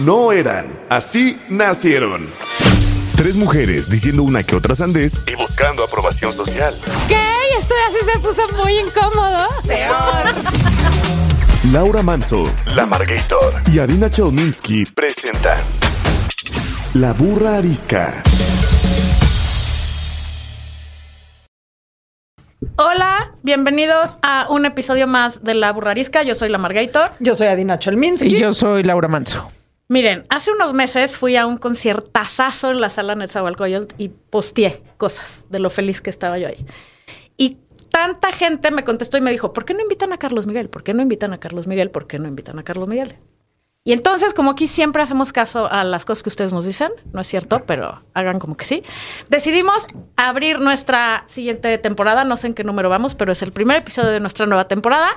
No eran, así nacieron. Tres mujeres diciendo una que otra sandés y buscando aprobación social. ¿Qué? Esto así se puso muy incómodo. Peor. Laura Manso, La Margator y Adina Chelminsky presentan La Burra Arisca. Hola, bienvenidos a un episodio más de La Burrarisca. Yo soy la Margator. Yo soy Adina Chelminsky. Y yo soy Laura Manso. Miren, hace unos meses fui a un conciertazazo en la sala Netzahualcóyotl y posteé cosas de lo feliz que estaba yo ahí. Y tanta gente me contestó y me dijo, ¿por qué no invitan a Carlos Miguel? ¿Por qué no invitan a Carlos Miguel? ¿Por qué no invitan a Carlos Miguel? Y entonces, como aquí siempre hacemos caso a las cosas que ustedes nos dicen, no es cierto, pero hagan como que sí, decidimos abrir nuestra siguiente temporada, no sé en qué número vamos, pero es el primer episodio de nuestra nueva temporada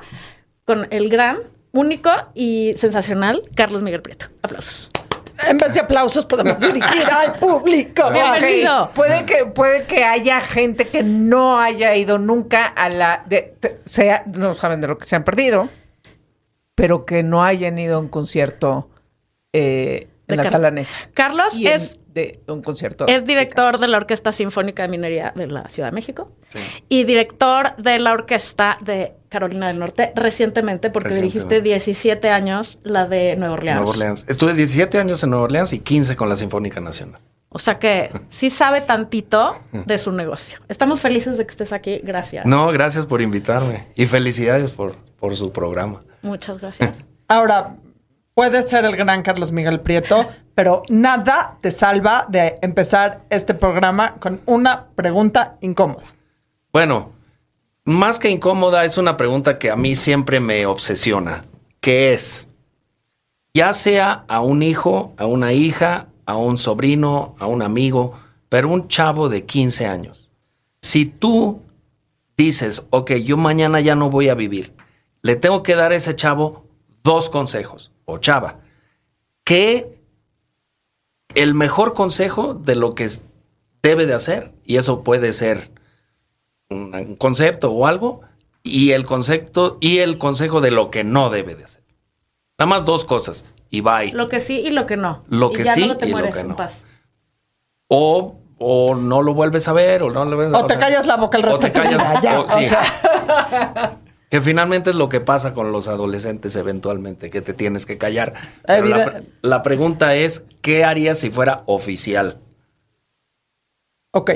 con el gran, único y sensacional Carlos Miguel Prieto. Aplausos. En vez de aplausos podemos dirigir al público. Bienvenido. Puede que, puede que haya gente que no haya ido nunca a la... de- sea, no saben de lo que se han perdido, pero que no hayan ido a un concierto eh, De en la Car- sala Nesa. Carlos Y en- es de un concierto. Es director de la Orquesta Sinfónica de Minería de la Ciudad de México y director de la Orquesta de Carolina del Norte recientemente, porque dirigiste Recientemente. 17 años la de Nueva Orleans. Nueva Orleans. Estuve 17 años en Nueva Orleans y 15 con la Sinfónica Nacional. O sea que sí sabe tantito de su negocio. Estamos felices de que estés aquí. Gracias. No, gracias por invitarme y felicidades por, por su programa. Muchas gracias. Ahora, puede ser el gran Carlos Miguel Prieto, pero nada te salva de empezar este programa con una pregunta incómoda. Bueno, más que incómoda, es una pregunta que a mí siempre me obsesiona, que es, ya sea a un hijo, a una hija, a un sobrino, a un amigo, pero un chavo de 15 años, si tú dices, ok, yo mañana ya no voy a vivir, le tengo que dar a ese chavo dos consejos, o chava, que el mejor consejo de lo que debe de hacer, y eso puede ser un un concepto o algo y el concepto y el consejo de lo que no debe de hacer. Nada más dos cosas y bye. Lo que sí y lo que no. Lo Y que ya sí luego te y lo mueres que en no. paz. O, o no lo vuelves a ver o no lo ves O te callas la boca el o resto te callas- ya, o- sí. o sea. Que finalmente es lo que pasa con los adolescentes eventualmente, que te tienes que callar. Pero la, la pregunta es, ¿qué harías si fuera oficial? Ok.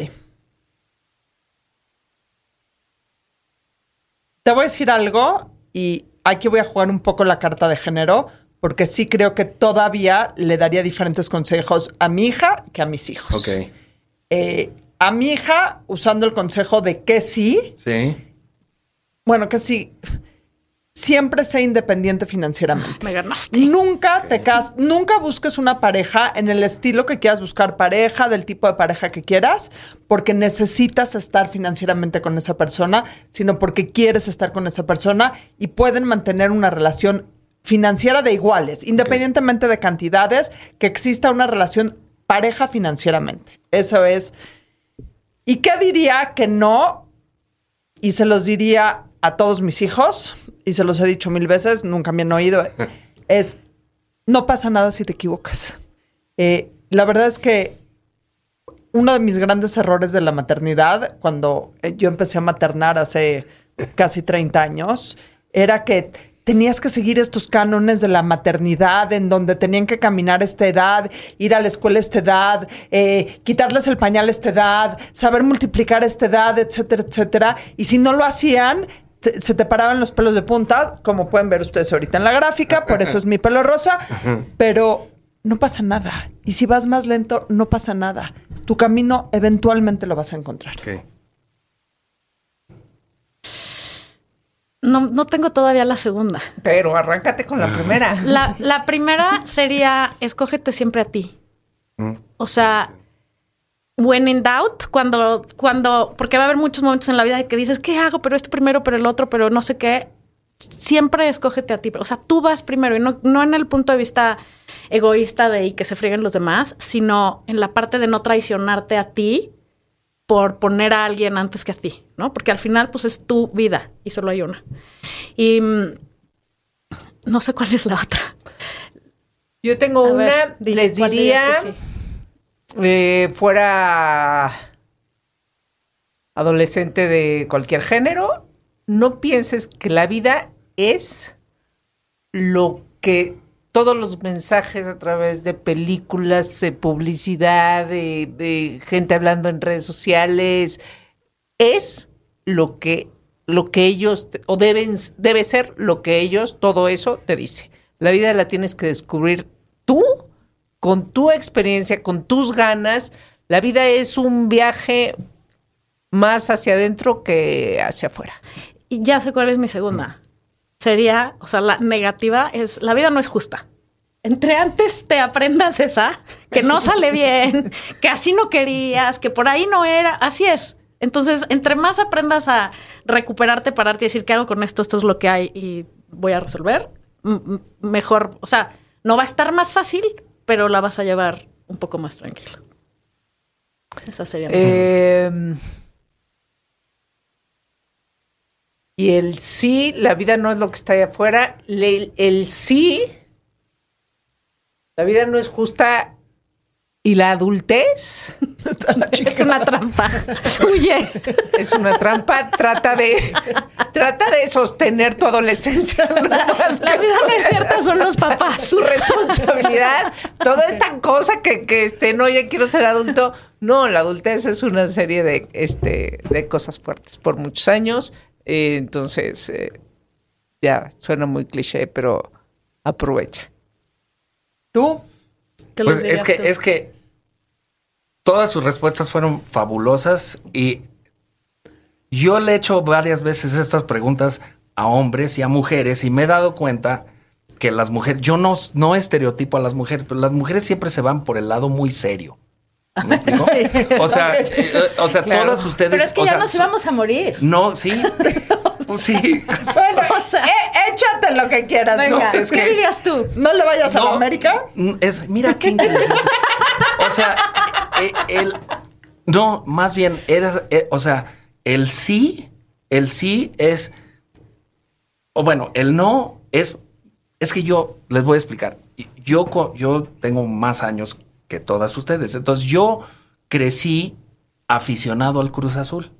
Te voy a decir algo y aquí voy a jugar un poco la carta de género porque sí creo que todavía le daría diferentes consejos a mi hija que a mis hijos. Ok. Eh, a mi hija, usando el consejo de que sí, Sí. bueno, que sí, siempre sé independiente financieramente. Me ganaste. Nunca te cas nunca busques una pareja en el estilo que quieras buscar pareja, del tipo de pareja que quieras, porque necesitas estar financieramente con esa persona, sino porque quieres estar con esa persona y pueden mantener una relación financiera de iguales, independientemente de cantidades, que exista una relación pareja financieramente. Eso es. ¿Y qué diría que no? Y se los diría a todos mis hijos, y se los he dicho mil veces, nunca me han oído, es, no pasa nada si te equivocas. Eh, la verdad es que uno de mis grandes errores de la maternidad, cuando eh, yo empecé a maternar hace casi 30 años, era que tenías que seguir estos cánones de la maternidad, en donde tenían que caminar a esta edad, ir a la escuela a esta edad, eh, quitarles el pañal a esta edad, saber multiplicar a esta edad, etcétera, etcétera. Y si no lo hacían, te- se te paraban los pelos de punta, como pueden ver ustedes ahorita en la gráfica, por eso es mi pelo rosa, pero no pasa nada. Y si vas más lento, no pasa nada. Tu camino eventualmente lo vas a encontrar. Ok. No, no tengo todavía la segunda. Pero arráncate con la primera. La, la primera sería, escógete siempre a ti. O sea, when in doubt, cuando, cuando, porque va a haber muchos momentos en la vida de que dices, ¿qué hago? Pero esto primero, pero el otro, pero no sé qué. Siempre escógete a ti. O sea, tú vas primero y no, no en el punto de vista egoísta de y que se frieguen los demás, sino en la parte de no traicionarte a ti por poner a alguien antes que a ti, ¿no? Porque al final, pues es tu vida y solo hay una. Y mm, no sé cuál es la otra. Yo tengo A una, ver, les ¿cuál dirías diría? Eh, fuera adolescente de cualquier género, no pienses que la vida es lo que todos los mensajes a través de películas, de publicidad, de, de gente hablando en redes sociales, es lo que, lo que ellos, o deben, debe ser lo que ellos, todo eso te dice. La vida la tienes que descubrir con tu experiencia, con tus ganas. La vida es un viaje más hacia adentro que hacia afuera. Y ya sé cuál es mi segunda. Sería, o sea, la negativa es, la vida no es justa. Entre antes te aprendas esa, que no sale bien, que así no querías, que por ahí no era, así es. Entonces, entre más aprendas a recuperarte, pararte y decir, ¿qué hago con esto? Esto es lo que hay y voy a resolver, mejor, o sea, no va a estar más fácil, pero la vas a llevar un poco más tranquila. Esa sería mi. Eh, y el sí, la vida no es lo que está allá afuera. El sí, la vida no es justa. Y la adultez Es una trampa. Huye. es una trampa. Trata de, trata de sostener tu adolescencia. La vida no es cierta, son los papás. su responsabilidad, toda esta cosa que, que este, no, ya quiero ser adulto. No, la adultez es una serie de, este, de cosas fuertes por muchos años. Eh, entonces, eh, ya suena muy cliché, pero aprovecha. ¿Tú? ¿Qué Pues es que, tú? es que todas sus respuestas fueron fabulosas y yo le he hecho varias veces estas preguntas a hombres y a mujeres y me he dado cuenta que las mujeres, yo no, no estereotipo a las mujeres, pero las mujeres siempre se van por el lado muy serio. ¿Me explico? O sea, eh, o sea, Claro. todas ustedes. Pero es que o ya sea, nos íbamos a morir. No, sí. sí. Bueno, O sea- eh, échate lo que quieras. Venga, No, es ¿qué que- dirías tú? ¿No le vayas a la América? Es, mira qué o sea, el, no, más bien, eres, eh, o sea, el sí, el sí es, o bueno, el no es, es que yo les voy a explicar. Yo, yo tengo más años que todas ustedes, entonces yo crecí aficionado al Cruz Azul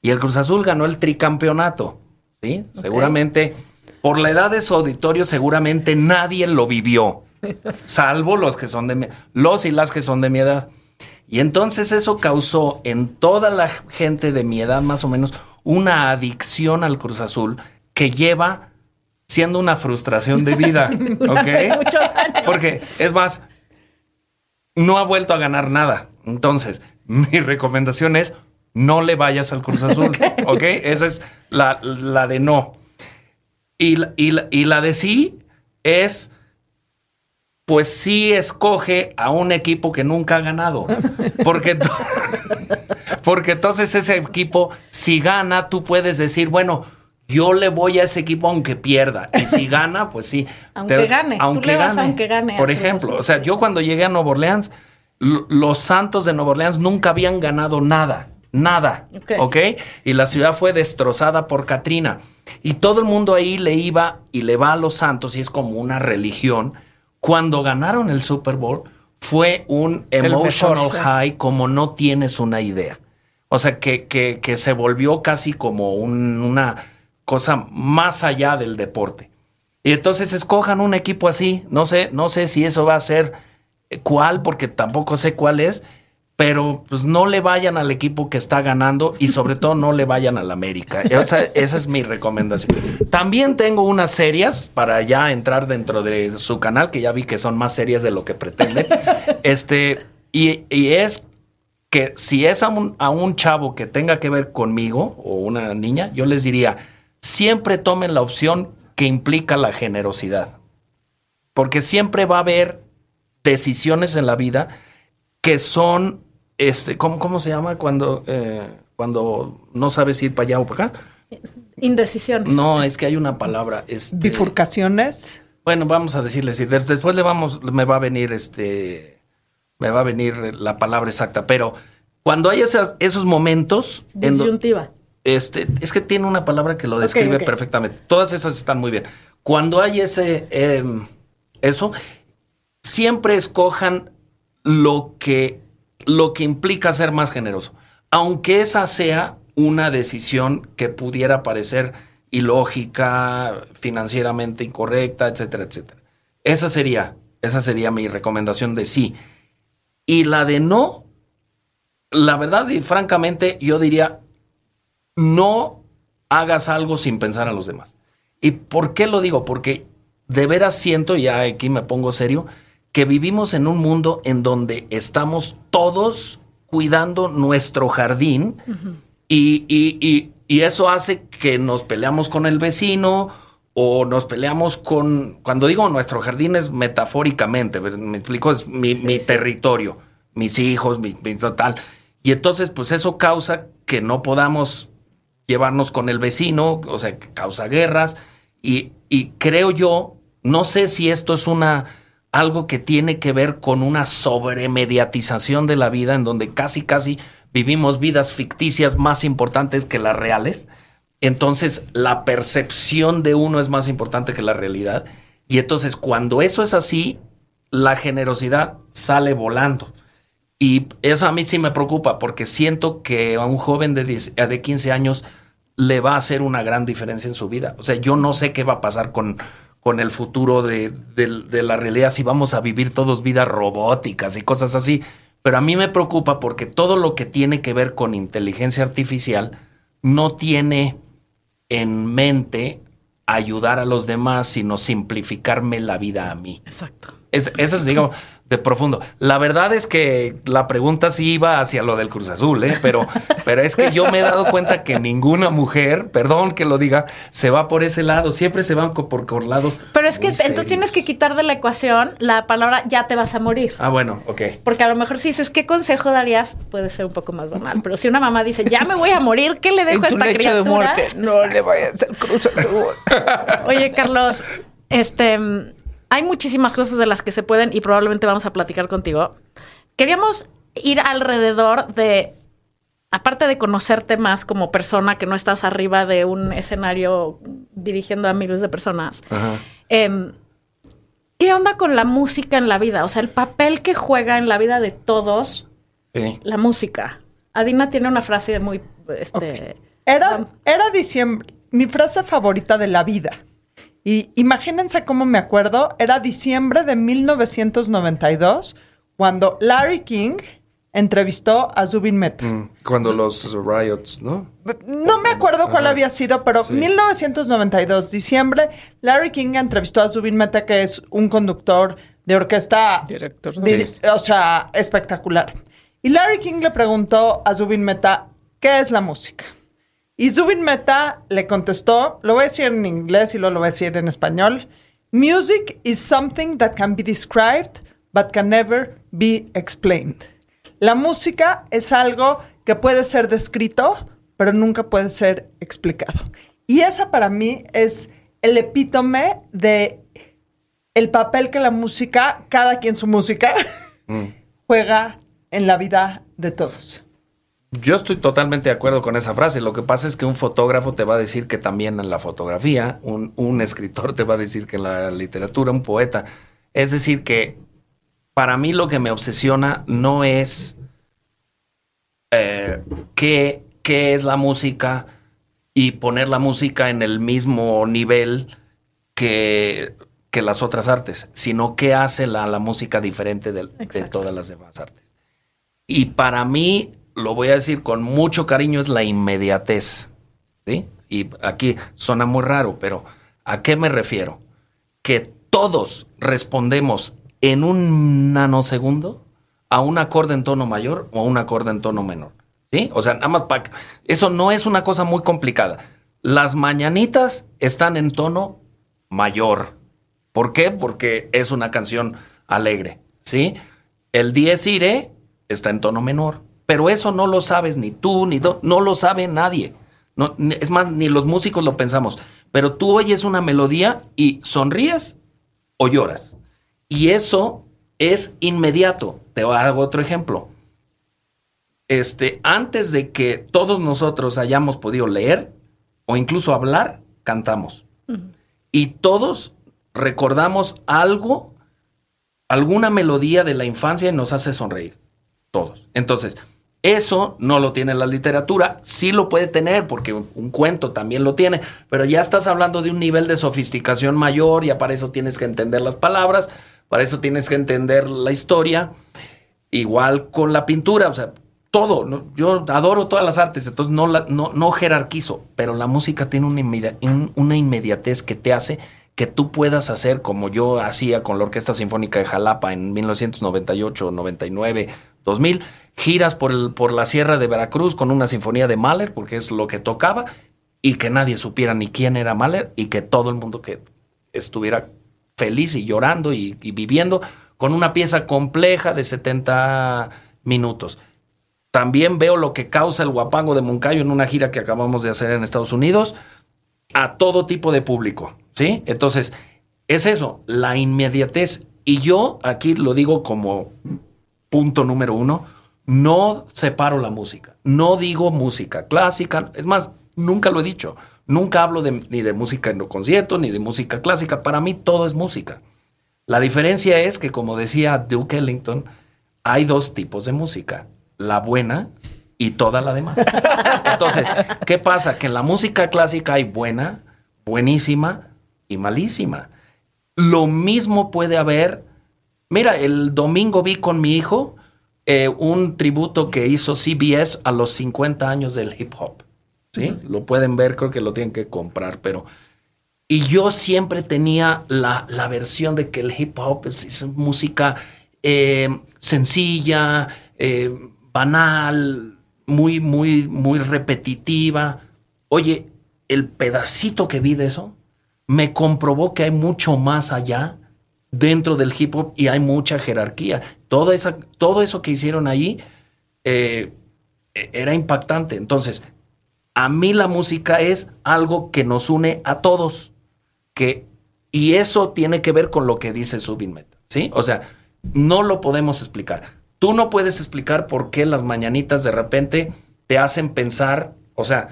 y el Cruz Azul ganó el tricampeonato, ¿sí? Seguramente por la edad de su auditorio, seguramente nadie lo vivió salvo los que son de mi, los y las que son de mi edad. Y entonces eso causó en toda la gente de mi edad más o menos una adicción al Cruz Azul que lleva siendo una frustración de vida, ¿ok? Porque es más, no ha vuelto a ganar nada. Entonces, mi recomendación es no le vayas al Cruz Azul, ¿ok? Esa es la, la de no. Y, y, y la de sí es, pues sí escoge a un equipo que nunca ha ganado. Porque, porque entonces ese equipo, si gana, tú puedes decir, bueno, yo le voy a ese equipo aunque pierda. Y si gana, pues sí. Aunque gane. Tú le vas aunque gane Por al Cruz ejemplo, o sea, yo cuando llegué a Nueva Orleans, los Santos de Nueva Orleans nunca habían ganado nada. Nada. Ok. ¿Ok? Y la ciudad fue destrozada por Katrina. Y todo el mundo ahí le iba y le va a los Santos y es como una religión. Cuando ganaron el Super Bowl, fue un mejor, emotional sí. high como no tienes una idea. O sea, que, que, que se volvió casi como un- una cosa más allá del deporte. Y entonces escojan un equipo así. No sé, no sé si eso va a ser cuál, porque tampoco sé cuál es, pero pues no le vayan al equipo que está ganando y sobre todo no le vayan al América. Esa, esa es mi recomendación. También tengo unas series para ya entrar dentro de su canal, que ya vi que son más serias de lo que pretende. Este, y, y es que si es a un, a un chavo que tenga que ver conmigo o una niña, yo les diría, siempre tomen la opción que implica la generosidad. Porque siempre va a haber decisiones en la vida que son, este, ¿cómo, cómo se llama cuando, eh, cuando no sabes ir para allá o para acá? Indecisiones. No, es que hay una palabra. Este, Bifurcaciones. Bueno, vamos a decirle sí. de- Después le vamos, me va a venir este, me va a venir la palabra exacta. Pero cuando hay esas, esos momentos, Disyuntiva. este, es que tiene una palabra que lo describe perfectamente. Todas esas están muy bien. Cuando hay ese, em, eso, siempre escojan lo que, lo que implica ser más generoso. Aunque esa sea una decisión que pudiera parecer ilógica, financieramente incorrecta, etcétera, etcétera. Esa sería, esa sería mi recomendación de sí. Y la de no, la verdad y francamente, yo diría, no hagas algo sin pensar a los demás. ¿Y por qué lo digo? Porque de veras siento, ya aquí me pongo serio, que vivimos en un mundo en donde estamos todos cuidando nuestro jardín y, y- y- y eso hace que nos peleamos con el vecino o nos peleamos con, cuando digo nuestro jardín es metafóricamente, me explico, es mi, mi territorio, mis hijos, mi, mi total. Y entonces, pues eso causa que no podamos llevarnos con el vecino, o sea, causa guerras. Y, y creo yo, no sé si esto es una algo que tiene que ver con una sobremediatización de la vida, en donde casi, casi vivimos vidas ficticias más importantes que las reales. Entonces, la percepción de uno es más importante que la realidad. Y entonces, cuando eso es así, la generosidad sale volando. Y eso a mí sí me preocupa porque siento que a un joven de, 10 de 15 años le va a hacer una gran diferencia en su vida. O sea, yo no sé qué va a pasar con, con el futuro de, de- de la realidad, si vamos a vivir todos vidas robóticas y cosas así. Pero a mí me preocupa porque todo lo que tiene que ver con inteligencia artificial no tiene en mente ayudar a los demás, sino simplificarme la vida a mí. Exacto. Es, eso es, digamos, de profundo. La verdad es que la pregunta sí iba hacia lo del Cruz Azul, ¿eh? pero, pero es que yo me he dado cuenta que ninguna mujer, perdón que lo diga, se va por ese lado. Siempre se van por, por lados. Pero es que entonces tienes que quitar de la ecuación la palabra ya te vas a morir. Ah, bueno, ok. Porque a lo mejor si dices, ¿qué consejo darías? Puede ser un poco más banal. Pero si una mamá dice, ya me voy a morir, ¿qué le En dejo a esta lecho de criatura? muerte, no le vayas a hacer cruz azul. Oye, Carlos, este, hay muchísimas cosas de las que se pueden y probablemente vamos a platicar contigo. Queríamos ir alrededor de, aparte de conocerte más como persona, que no estás arriba de un escenario dirigiendo a miles de personas. Ajá. em, ¿Qué onda con la música en la vida? O sea, el papel que juega en la vida de todos Sí. la música. Adina tiene una frase muy, este, Era, era diciembre, mi frase favorita de la vida. Y imagínense cómo me acuerdo, era diciembre de 1992, cuando Larry King entrevistó a Zubin Mehta. Mm, Cuando los riots, ¿no? No me acuerdo cuál Ajá. había sido, pero Sí. 1992, diciembre, Larry King entrevistó a Zubin Mehta, que es un conductor de orquesta, Director. di- o sea, espectacular. Y Larry King le preguntó a Zubin Mehta, ¿qué es la música? Y Zubin Mehta le contestó, lo voy a decir en inglés y luego lo voy a decir en español, Music is something that can be described, but can never be explained. La música es algo que puede ser descrito, pero nunca puede ser explicado. Y esa para mí es el epítome de el papel que la música, cada quien su música, juega en la vida de todos. Yo estoy totalmente de acuerdo con esa frase. Lo que pasa es que un fotógrafo te va a decir que también en la fotografía, un, un escritor te va a decir que en la literatura, un poeta. Es decir, que para mí lo que me obsesiona no es eh, qué, qué es la música y poner la música en el mismo nivel que, que las otras artes, sino qué hace la, la música diferente de todas las demás artes. Y para mí, lo voy a decir con mucho cariño, es la inmediatez. ¿Sí? Y aquí suena muy raro, pero ¿a qué me refiero? Que todos respondemos en un nanosegundo a un acorde en tono mayor o a un acorde en tono menor. ¿Sí? O sea, nada más para... Eso no es una cosa muy complicada. Las mañanitas están en tono mayor. ¿Por qué? Porque es una canción alegre. ¿Sí? El dies irae está en tono menor. Pero eso no lo sabes ni tú, ni do- no lo sabe nadie. No, es más, ni los músicos lo pensamos. Pero tú oyes una melodía y sonríes o lloras. Y eso es inmediato. Te hago otro ejemplo. Este, antes de que todos nosotros hayamos podido leer o incluso hablar, cantamos. Y todos recordamos algo, alguna melodía de la infancia y nos hace sonreír. Todos. Entonces, eso no lo tiene la literatura, sí lo puede tener, porque un, cuento también lo tiene, pero ya estás hablando de un nivel de sofisticación mayor, ya para eso tienes que entender las palabras, para eso tienes que entender la historia, igual con la pintura, o sea, todo. Yo adoro todas las artes, entonces no, la- no, no jerarquizo, pero la música tiene una, una inmediatez que te hace que tú puedas hacer como yo hacía con la Orquesta Sinfónica de Jalapa en 1998, 99, 2000, giras por, por la Sierra de Veracruz con una sinfonía de Mahler, porque es lo que tocaba, y que nadie supiera ni quién era Mahler, y que todo el mundo que estuviera feliz y llorando y, y viviendo con una pieza compleja de 70 minutos. También veo lo que causa el guapango de Moncayo en una gira que acabamos de hacer en Estados Unidos a todo tipo de público, ¿sí? Entonces, es eso, la inmediatez. Y yo aquí lo digo como punto número uno, no separo la música, no digo música clásica, es más, nunca lo he dicho, nunca hablo de, ni de música en los conciertos, ni de música clásica, para mí todo es música. La diferencia es que, como decía Duke Ellington, hay dos tipos de música, la buena y toda la demás. Entonces, ¿qué pasa? Que en la música clásica hay buena, buenísima y malísima. Lo mismo puede haber. Mira, el domingo vi con mi hijo eh, un tributo que hizo CBS a los 50 años del hip hop. ¿Sí? Lo pueden ver, creo que lo tienen que comprar, pero. Y yo siempre tenía la, la versión de que el hip hop es, es música eh, sencilla, eh, banal, muy, muy, muy repetitiva. Oye, el pedacito que vi de eso me comprobó que hay mucho más allá dentro del hip hop y hay mucha jerarquía. Toda esa, todo eso que hicieron allí eh, era impactante. Entonces, a mí la música es algo que nos une a todos. Que, y eso tiene que ver con lo que dice Subin Meta. ¿Sí? O sea, no lo podemos explicar. Tú no puedes explicar por qué las mañanitas de repente te hacen pensar, o sea,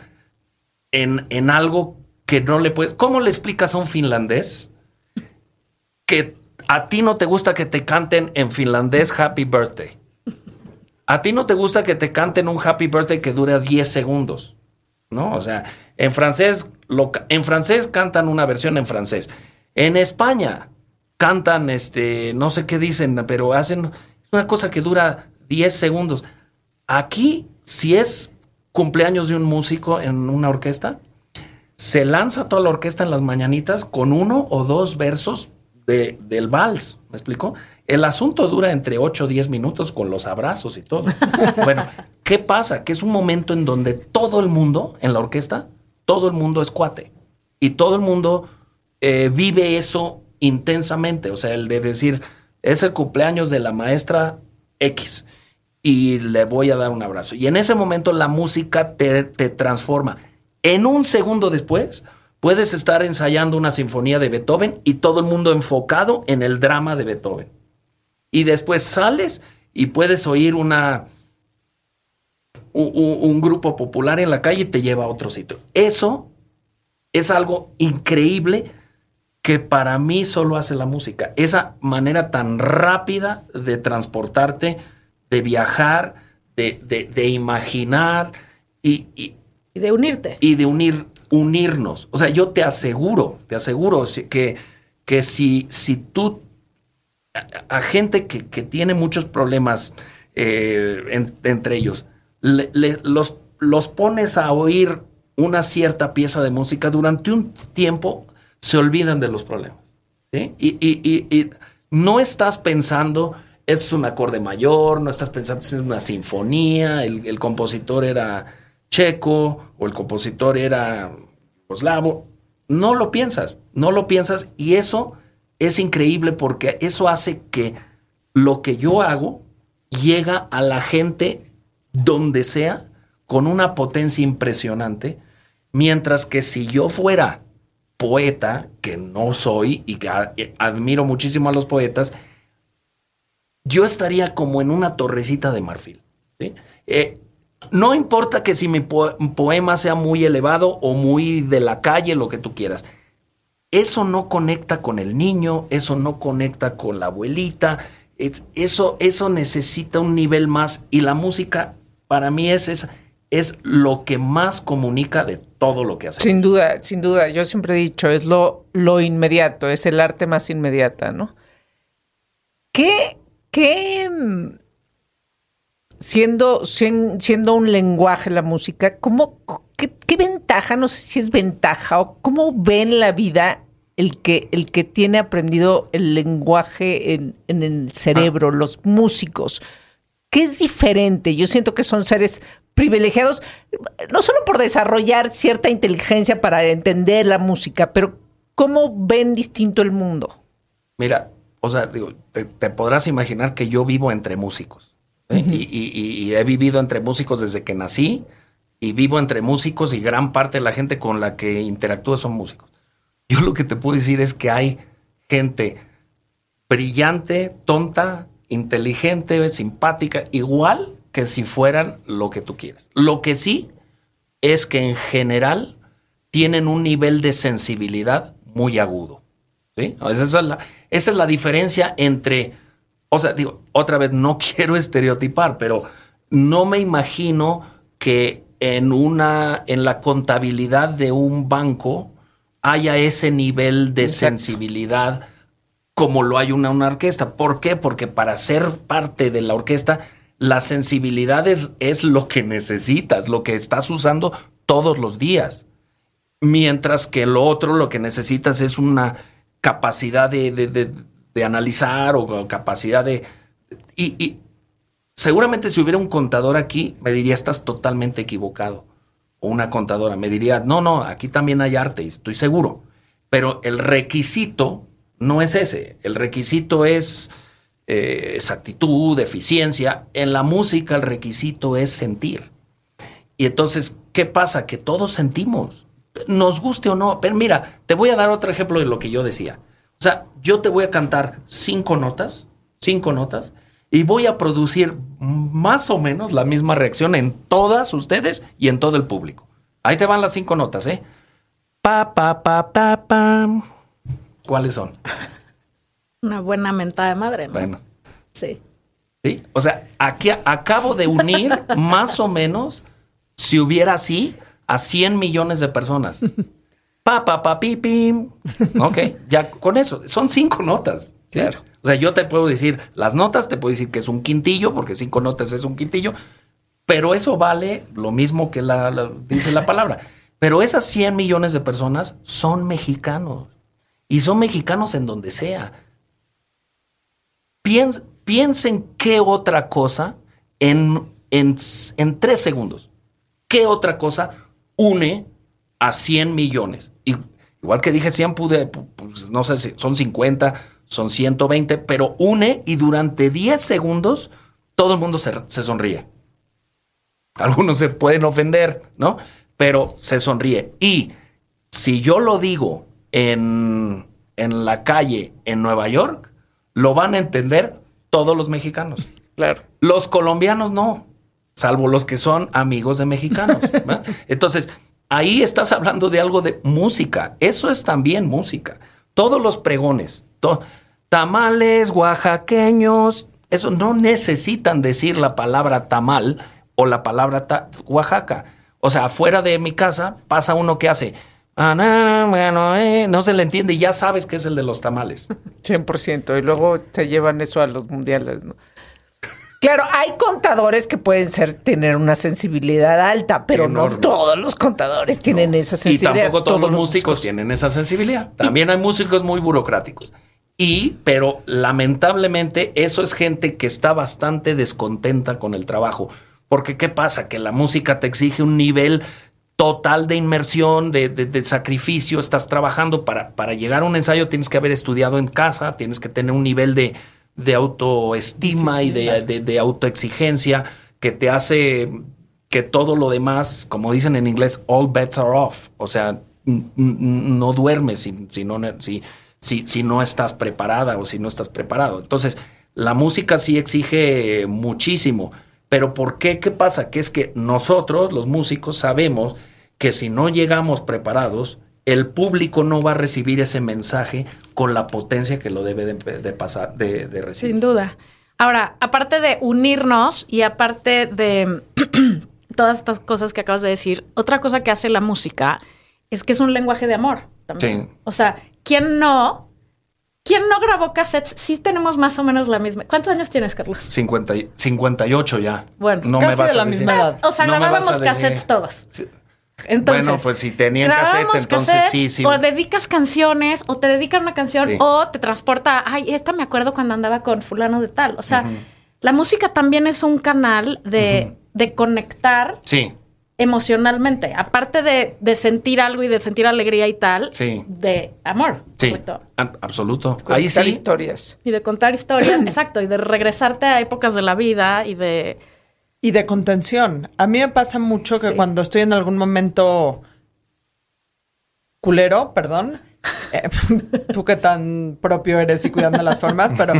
en, en algo que no le puedes. ¿Cómo le explicas a un finlandés que a ti no te gusta que te canten en finlandés Happy Birthday? A ti no te gusta que te canten un Happy Birthday que dure 10 segundos, ¿no? O sea, en francés, lo en francés cantan una versión en francés. En España cantan, este, no sé qué dicen, pero hacen una cosa que dura 10 segundos. Aquí, si es cumpleaños de un músico en una orquesta, se lanza toda la orquesta en las mañanitas con uno o dos versos de- del vals. ¿Me explico? El asunto dura entre 8 o 10 minutos con los abrazos y todo. bueno, ¿qué pasa? Que es un momento en donde todo el mundo en la orquesta, todo el mundo es cuate. Y todo el mundo eh, vive eso intensamente. O sea, el de decir, es el cumpleaños de la maestra X y le voy a dar un abrazo. Y en ese momento la música te, te transforma. En un segundo después, puedes estar ensayando una sinfonía de Beethoven y todo el mundo enfocado en el drama de Beethoven. Y después sales y puedes oír una, un, grupo popular en la calle y te lleva a otro sitio. Eso es algo increíble que para mí solo hace la música. Esa manera tan rápida de transportarte, de viajar, de, de- de imaginar y, y- Y de unirte. y de unir, unirnos. O sea, yo te aseguro, te aseguro que, que si, si tú, a, gente que, que tiene muchos problemas eh, en- entre ellos, los, los pones a oír una cierta pieza de música durante un tiempo, se olvidan de los problemas. ¿sí? Y, y- y- y no estás pensando, es un acorde mayor, no estás pensando, es una sinfonía, el compositor era checo o el compositor era yugoslavo. No lo piensas, no lo piensas y eso es increíble porque eso hace que lo que yo hago llega a la gente donde sea con una potencia impresionante, mientras que si yo fuera poeta, que no soy y que eh, admiro muchísimo a los poetas, yo estaría como en una torrecita de marfil. ¿sí? Eh, no importa que si mi po- poema sea muy elevado o muy de la calle, lo que tú quieras. Eso no conecta con el niño, eso no conecta con la abuelita, es- eso, eso necesita un nivel más y la música para mí es, es, es lo que más comunica de todo lo que hacemos. Sin duda, sin duda. Yo siempre he dicho, es lo, lo inmediato, es el arte más inmediata, ¿no? ¿Qué, qué siendo, sien- siendo un lenguaje la música, ¿cómo, qué, qué ventaja, no sé si es ventaja o cómo ven la vida el que, el que tiene aprendido el lenguaje en, en el cerebro, los músicos? ¿Qué es diferente? Yo siento que son seres privilegiados, no solo por desarrollar cierta inteligencia para entender la música, pero ¿cómo ven distinto el mundo? Mira, o sea, digo, te, te podrás imaginar que yo vivo entre músicos. ¿Eh? y, y- y- y he vivido entre músicos desde que nací y vivo entre músicos y gran parte de la gente con la que interactúo son músicos. Yo lo que te puedo decir es que hay gente brillante, tonta, inteligente, simpática, igual que si fueran lo que tú quieres. Lo que sí es que en general tienen un nivel de sensibilidad muy agudo. ¿sí? Esa es la, esa es la diferencia entre, o sea, digo, otra vez no quiero estereotipar, pero no me imagino que en una, en la contabilidad de un banco haya ese nivel de Exacto. sensibilidad como lo hay una, una orquesta. ¿Por qué? Porque para ser parte de la orquesta, la sensibilidad es, es lo que necesitas, lo que estás usando todos los días. Mientras que lo otro, lo que necesitas es una capacidad de, de- de- de analizar o capacidad de... Y, y seguramente si hubiera un contador aquí, me diría, estás totalmente equivocado. O una contadora me diría, no, no, aquí también hay arte, estoy seguro. Pero el requisito no es ese. El requisito es eh, exactitud, eficiencia. En la música el requisito es sentir. Y entonces, ¿qué pasa? Que todos sentimos, nos guste o no. Pero mira, te voy a dar otro ejemplo de lo que yo decía. O sea, yo te voy a cantar cinco notas, cinco notas, y voy a producir más o menos la misma reacción en todas ustedes y en todo el público. Ahí te van las cinco notas, ¿eh? Pa, pa, pa, pa, pam. ¿Cuáles son? Una buena mentada de madre, ¿no? Bueno. Sí. ¿Sí? O sea, aquí acabo de unir más o menos, si hubiera así, a 100 millones de personas. Pa, pa, pa, pi, pim. Ok, ya con eso. Son cinco notas. ¿sí? Claro. O sea, yo te puedo decir las notas, te puedo decir que es un quintillo, porque cinco notas es un quintillo, pero eso vale lo mismo que la, la- dice la palabra. Pero esas 100 millones de personas son mexicanos. Y son mexicanos en donde sea. Piens- piensen qué otra cosa en, en, en tres segundos. ¿Qué otra cosa une a 100 millones? Y, igual que dije 100, pude, pu- pues, no sé si son 50, son 120, pero une y durante 10 segundos todo el mundo se, se sonríe. Algunos se pueden ofender, ¿no? Pero se sonríe. Y si yo lo digo en, en la calle en Nueva York, lo van a entender todos los mexicanos. Claro. Los colombianos no, salvo los que son amigos de mexicanos. ¿verdad? Entonces, ahí estás hablando de algo de música. Eso es también música. Todos los pregones, tamales oaxaqueños, eso no necesitan decir la palabra tamal o la palabra Oaxaca. O sea, afuera de mi casa pasa uno que hace, "Ah, no, bueno, eh", no se le entiende y ya sabes que es el de los tamales. 100%. Y luego se llevan eso a los mundiales, ¿no? Claro, hay contadores que pueden ser tener una sensibilidad alta, pero Enorme. no todos los contadores tienen esa Y sensibilidad. tampoco todos, los músicos músicos. tienen esa sensibilidad. También hay músicos muy burocráticos. Y, pero lamentablemente, eso es gente que está bastante descontenta con el trabajo. Porque, ¿qué pasa? Que la música te exige un nivel total de inmersión, de, de- de sacrificio. Estás trabajando para, para llegar a un ensayo, tienes que haber estudiado en casa, tienes que tener un nivel de, de autoestima y de, de- de autoexigencia que te hace que todo lo demás, como dicen en inglés, all bets are off. O sea, no duermes si, si, no, si, si, si no estás preparada o si no estás preparado. Entonces, la música sí exige muchísimo. Pero ¿por qué? ¿Qué pasa? Que es que nosotros, los músicos, sabemos que si no llegamos preparados, el público no va a recibir ese mensaje con la potencia que lo debe de, de pasar, de, de recibir. Sin duda. Ahora, aparte de unirnos y aparte de todas estas cosas que acabas de decir, otra cosa que hace la música es que es un lenguaje de amor también. Sí. O sea, ¿quién no? ¿Quién no grabó cassettes? Sí tenemos más o menos la misma. ¿Cuántos años tienes, Carlos? 50 y- 58 ya. Bueno, no casi me vas de la a decir- misma edad. O sea, No grabábamos cassettes todos. Sí. Entonces, Bueno, pues si tenían cassettes, entonces cassettes, sí, sí. O dedicas canciones, o te dedican una canción, Sí. o te transporta. Ay, esta me acuerdo cuando andaba con fulano de tal. O sea, la música también es un canal de, de conectar Sí, emocionalmente. Aparte de, de sentir algo y de sentir alegría y tal, Sí. de amor. sí. absoluto. Ahí sí. historias. Y de contar historias, exacto, y de regresarte a épocas de la vida y de... Y de contención. A mí me pasa mucho que Sí. cuando estoy en algún momento culero, perdón, eh, tú que tan propio eres y cuidando las formas, pero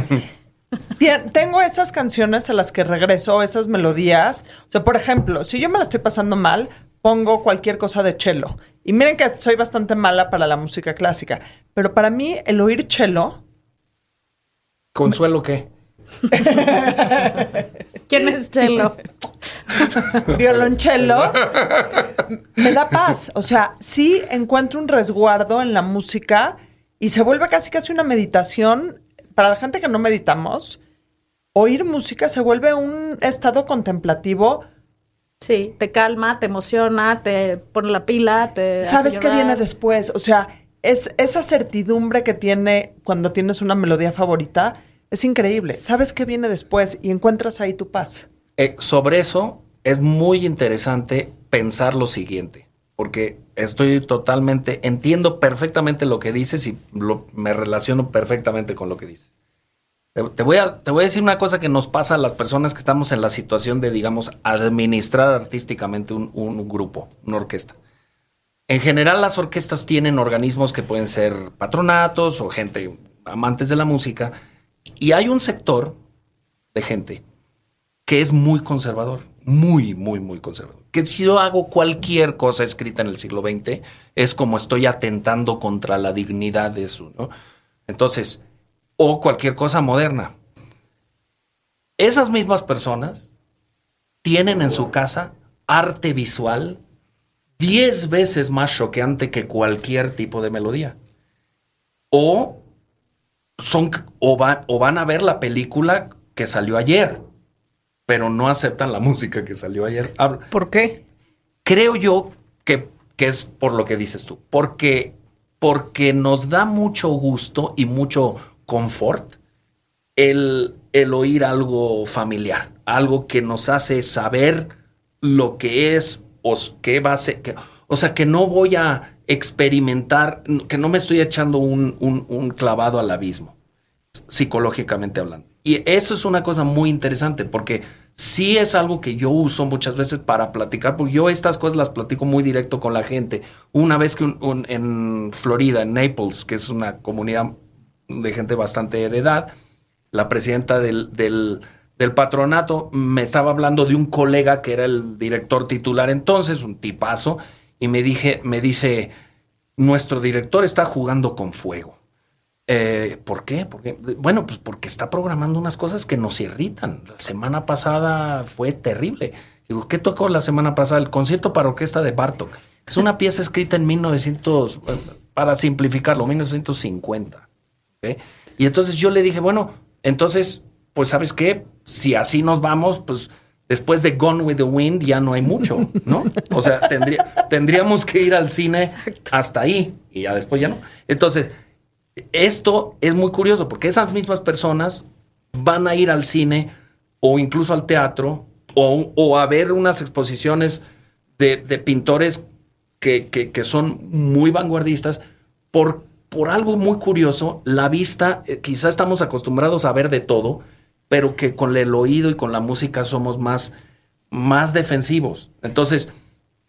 tengo esas canciones a las que regreso, esas melodías. O sea, por ejemplo, si yo me la estoy pasando mal, pongo cualquier cosa de cello. Y miren que soy bastante mala para la música clásica, pero para mí el oír cello ¿Consuelo qué? ¿Quién es Chelo? violonchelo, me da paz. O sea, sí encuentro un resguardo en la música y se vuelve casi casi una meditación. Para la gente que no meditamos, oír música se vuelve un estado contemplativo. Sí, te calma, te emociona, te pone la pila, te... ¿Sabes qué viene después? O sea, es esa certidumbre que tiene cuando tienes una melodía favorita es increíble. ¿Sabes qué viene después? Y encuentras ahí tu paz. Eh, sobre eso es muy interesante pensar lo siguiente, porque estoy totalmente, entiendo perfectamente lo que dices y me relaciono perfectamente con lo que dices. Te, te voy a, te voy a decir una cosa que nos pasa a las personas que estamos en la situación de, digamos, administrar artísticamente un, un grupo, una orquesta. En general las orquestas tienen organismos que pueden ser patronatos o gente amantes de la música y hay un sector de gente que es muy conservador, muy, muy, muy conservador. Que si yo hago cualquier cosa escrita en el siglo XX, es como estoy atentando contra la dignidad de ¿no? Entonces, o cualquier cosa moderna. Esas mismas personas tienen en su casa arte visual 10 veces más choqueante que cualquier tipo de melodía. O son o, va- o van a ver la película que salió ayer, pero no aceptan la música que salió ayer. Hablo- ¿Por qué? Creo yo que, que es por lo que dices tú, porque, porque nos da mucho gusto y mucho confort el, el oír algo familiar, algo que nos hace saber lo que es o qué va a ser. que- o sea, que no voy a experimentar, que no me estoy echando un, un- clavado al abismo, psicológicamente hablando. Y eso es una cosa muy interesante porque sí es algo que yo uso muchas veces para platicar, porque yo estas cosas las platico muy directo con la gente. Una vez que en Florida, en Naples, que es una comunidad de gente bastante de edad, la presidenta del, del, del patronato me estaba hablando de un colega que era el director titular entonces, un tipazo, y me dije, me dice, nuestro director está jugando con fuego. Eh, ¿Por qué? Porque, bueno, pues porque está programando unas cosas que nos irritan. La semana pasada fue terrible. Digo, ¿qué tocó la semana pasada? El concierto para orquesta de Bartok. Es una pieza escrita en 1900, eh, para simplificarlo, 1950. ¿ok? Y entonces yo le dije, bueno, entonces, pues sabes qué, si así nos vamos, pues después de Gone with the Wind ya no hay mucho, ¿no? O sea, tendría- tendríamos que ir al cine hasta ahí y ya después ya no. Entonces, esto es muy curioso porque esas mismas personas van a ir al cine o incluso al teatro o, o a ver unas exposiciones de, de pintores que, que- que son muy vanguardistas por, por algo muy curioso, la vista, eh, quizá estamos acostumbrados a ver de todo, pero que con el oído y con la música somos más, más defensivos. Entonces,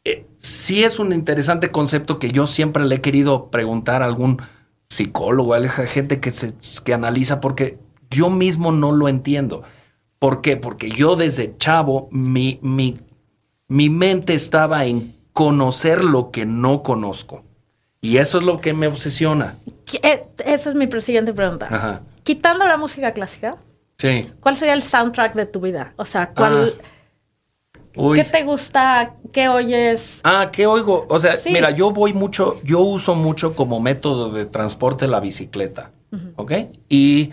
eh, sí es un interesante concepto que yo siempre le he querido preguntar a algún psicólogo, a gente que, se, que analiza, porque yo mismo no lo entiendo. ¿Por qué? Porque yo desde chavo, mi, mi, mi mente estaba en conocer lo que no conozco. Y eso es lo que me obsesiona. ¿Qué- eh, Esa es mi siguiente pregunta. Ajá. Quitando la música clásica, Sí. ¿cuál sería el soundtrack de tu vida? O sea, ¿cuál, Uy. ¿qué te gusta? ¿Qué oyes? Ah, ¿qué oigo? O sea, Sí. mira, yo voy mucho, yo uso mucho como método de transporte la bicicleta, ¿ok? Y,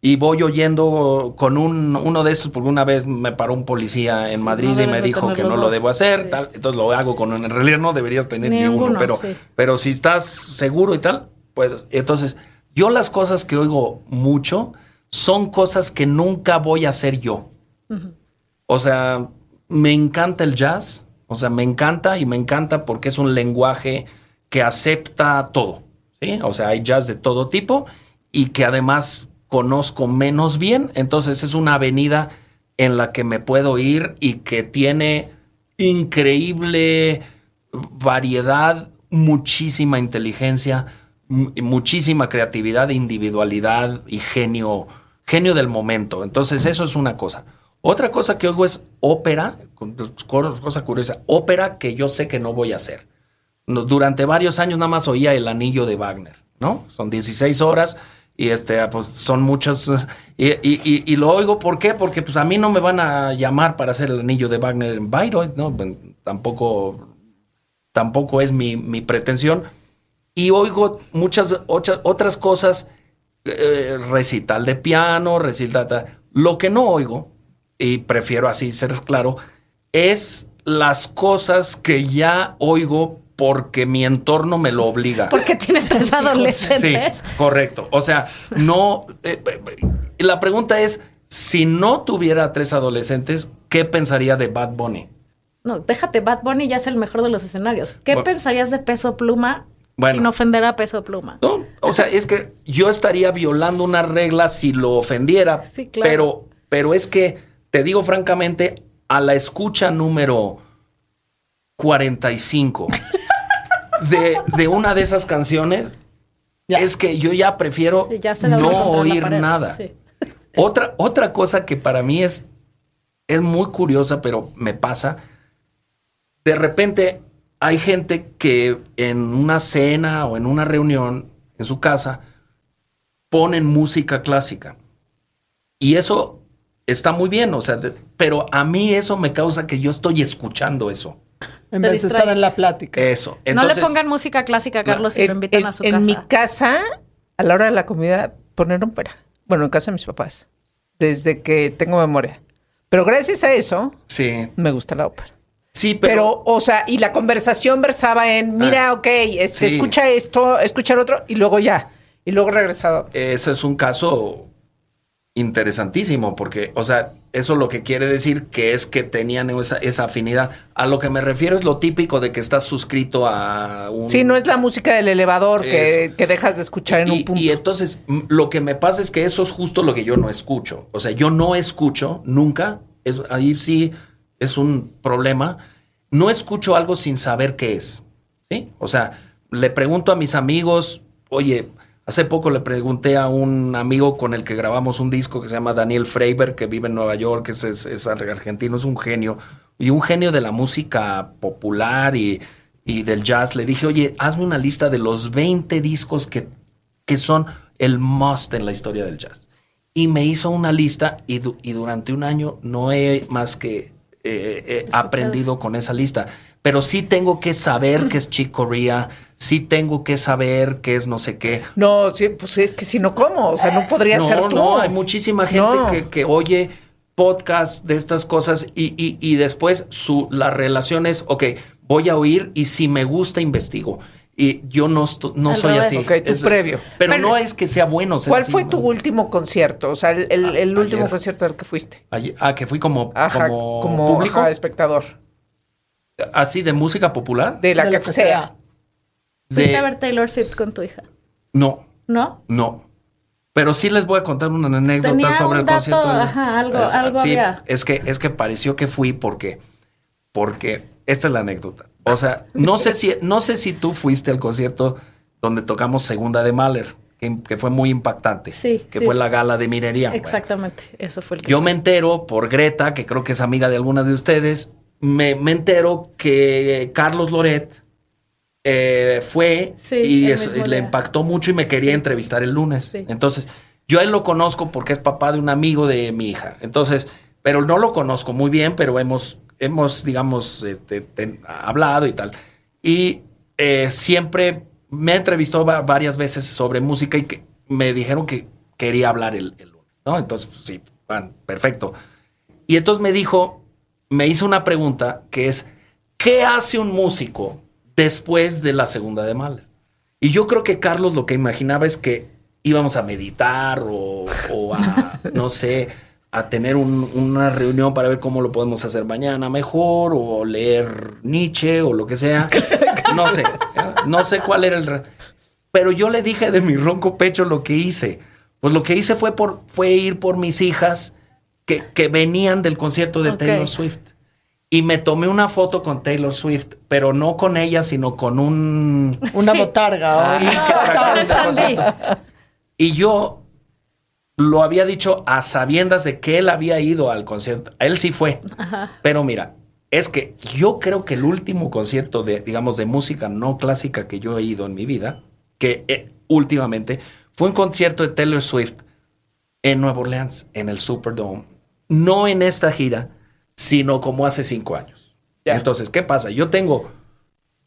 y voy oyendo con un, uno de estos, porque una vez me paró un policía en Madrid y me dijo que no lo debo hacer, Sí. tal, entonces lo hago con un, en realidad no deberías tener ni, uno, Ninguno, pero, pero si estás seguro y tal, pues, entonces, yo las cosas que oigo mucho son cosas que nunca voy a hacer yo. O sea, me encanta el jazz. O sea, me encanta y me encanta porque es un lenguaje que acepta todo. ¿sí? O sea, hay jazz de todo tipo y que además conozco menos bien. Entonces es una avenida en la que me puedo ir y que tiene increíble variedad, muchísima inteligencia, mu- muchísima creatividad, individualidad y genio, genio del momento. Entonces, eso es una cosa. Otra cosa que oigo es ópera, cosa curiosa, ópera que yo sé que no voy a hacer. Durante varios años nada más oía el anillo de Wagner, ¿no? Son 16 horas y este, pues son muchas. Y, lo oigo, ¿por qué? Porque pues a mí no me van a llamar para hacer el anillo de Wagner en Bayreuth, ¿no? Tampoco, tampoco es mi, mi pretensión. Y oigo muchas otras cosas, eh, recital de piano, recital... ta- Lo que no oigo, y prefiero así ser claro, es las cosas que ya oigo porque mi entorno me lo obliga. Porque tienes tres Sí, adolescentes. correcto. O sea, no. eh, eh, la pregunta es: si no tuviera tres adolescentes, ¿qué pensaría de Bad Bunny? No, déjate, Bad Bunny ya es el mejor de los escenarios. ¿Qué Bueno. pensarías de Peso Pluma Bueno. sin ofender a Peso Pluma? ¿No? O sea, es que yo estaría violando una regla si lo ofendiera. Sí, claro. Pero, pero es que, te digo francamente, a la escucha número 45 de, de una de esas canciones, Ya. es que yo ya prefiero Sí, ya no oír nada. sí. Otra, otra cosa que para mí es, es muy curiosa, pero me pasa. De repente hay gente que en una cena o en una reunión en su casa ponen música clásica. Y eso está muy bien, o sea, de- pero a mí eso me causa que yo estoy escuchando eso. En vez de estar en la plática. Eso. no le pongan música clásica a Carlos si lo invitan en, a su en casa. mi casa, a la hora de la comida, poner ópera. Bueno, en casa de mis papás. Desde que tengo memoria. Pero gracias a eso, Sí, me gusta la ópera. Sí, Pero, pero, o sea, y la conversación versaba en, mira, ok, este, sí. escucha esto, escucha el otro, y lugo ya. Y luego regresaba. eso es un caso interesantísimo, porque, o sea, eso lo que quiere decir que es que tenían esa, esa afinidad. A lo que me refiero es lo típico de que estás suscrito a un... Sí, no es la música del elevador que, que dejas de escuchar en y, un punto. y entonces lo que me pasa es que eso es justo lo que yo no escucho. O sea, yo no escucho nunca. Es, ahí sí es un problema. No escucho algo sin saber qué es. ¿sí? O sea, le pregunto a mis amigos, oye, hace poco le pregunté a un amigo con el que grabamos un disco que se llama Daniel Freiber, que vive en Nueva York, es, es, es argentino, es un genio, y un genio de la música popular y, y del jazz. Le dije, oye, hazme una lista de los 20 discos que, que son el must en la historia del jazz. Y me hizo una lista y, y durante un año no he más que eh, eh, aprendido con esa lista. Pero sí tengo que saber qué es Chick Corea, sí tengo que saber qué es no sé qué. No, sí, pues es que si no, ¿cómo? O sea, no podría no, ser tú. no, hay muchísima gente No. que, que oye podcast de estas cosas y, y- y después su, la relación es, ok, voy a oír y si me gusta investigo. Y yo no, no soy revés. así. Ok, tu previo. pero, Pero- no es que sea bueno. ser ¿Cuál así, fue ¿no? tu último concierto? O sea, el, el- el A- último ayer. concierto al que fuiste. Ayer- Ah, que fui como, Ajá, como, como, público. ajá, espectador. así de música popular. De la De que, que sea. sea. Fuiste de- a ver Taylor Swift con tu hija. No, ¿No? no. Pero sí les voy a contar una anécdota Tenía sobre un el dato, concierto. de- ajá, algo- Es- algo sí, había. Es que, es que pareció que fui porque, porque esta es la anécdota. O sea, no sé si, no sé si tú fuiste al concierto donde tocamos Segunda de Mahler, que, que fue muy impactante. Sí, Que sí. fue la gala de minería. Bueno, Exactamente. Eso fue el que. yo me entero por Greta, que creo que es amiga de algunas de ustedes, me, me entero que Carlos Loret eh, fue Sí, y, eso- le impactó mucho y me quería entrevistar el lunes. Entonces, yo a él lo conozco porque es papá de un amigo de mi hija. Entonces, pero no lo conozco muy bien, pero hemos, hemos digamos, este, ten- hablado y tal. Y eh, siempre me va- varias veces sobre música y que me dijeron que quería hablar el, el lunes, ¿no? Entonces, pues, sí, van, perfecto. Y entonces me dijo, me hizo una pregunta que es, ¿qué hace un músico después de la segunda de Mahler? Y yo creo que Carlos lo que imaginaba es que íbamos a meditar o, o a, no sé, a tener un- una reunión para ver cómo lo podemos hacer mañana mejor o leer Nietzsche o lo que sea. No sé, no sé cuál era el... re- Pero yo le dije de mi ronco pecho lo que hice. Pues lo que hice fue, por, fue ir por mis hijas que, que venían del concierto de Ok. Taylor Swift. Y me tomé una foto con Taylor Swift, pero no con ella, sino con un... Una Sí. botarga. Sí, Sandy. Y yo lo había dicho a sabiendas de que él había ido al concierto. Él sí fue. Pero mira, es que yo creo que el último concierto de, digamos, de música no clásica que yo he ido en mi vida, que eh, últimamente, fue un concierto de Taylor Swift en Nueva Orleans, en el Superdome. No en esta gira, sino como hace cinco años. Entonces, ¿qué pasa? Yo tengo